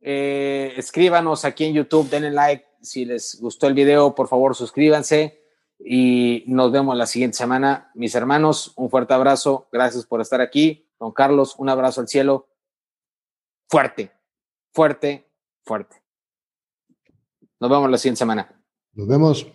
Eh, escríbanos aquí en YouTube, denle like. Si les gustó el video, por favor, suscríbanse. Y nos vemos la siguiente semana. Mis hermanos, un fuerte abrazo. Gracias por estar aquí. Don Carlos, un abrazo al cielo. Fuerte, fuerte, fuerte. Nos vemos la siguiente semana. Nos vemos.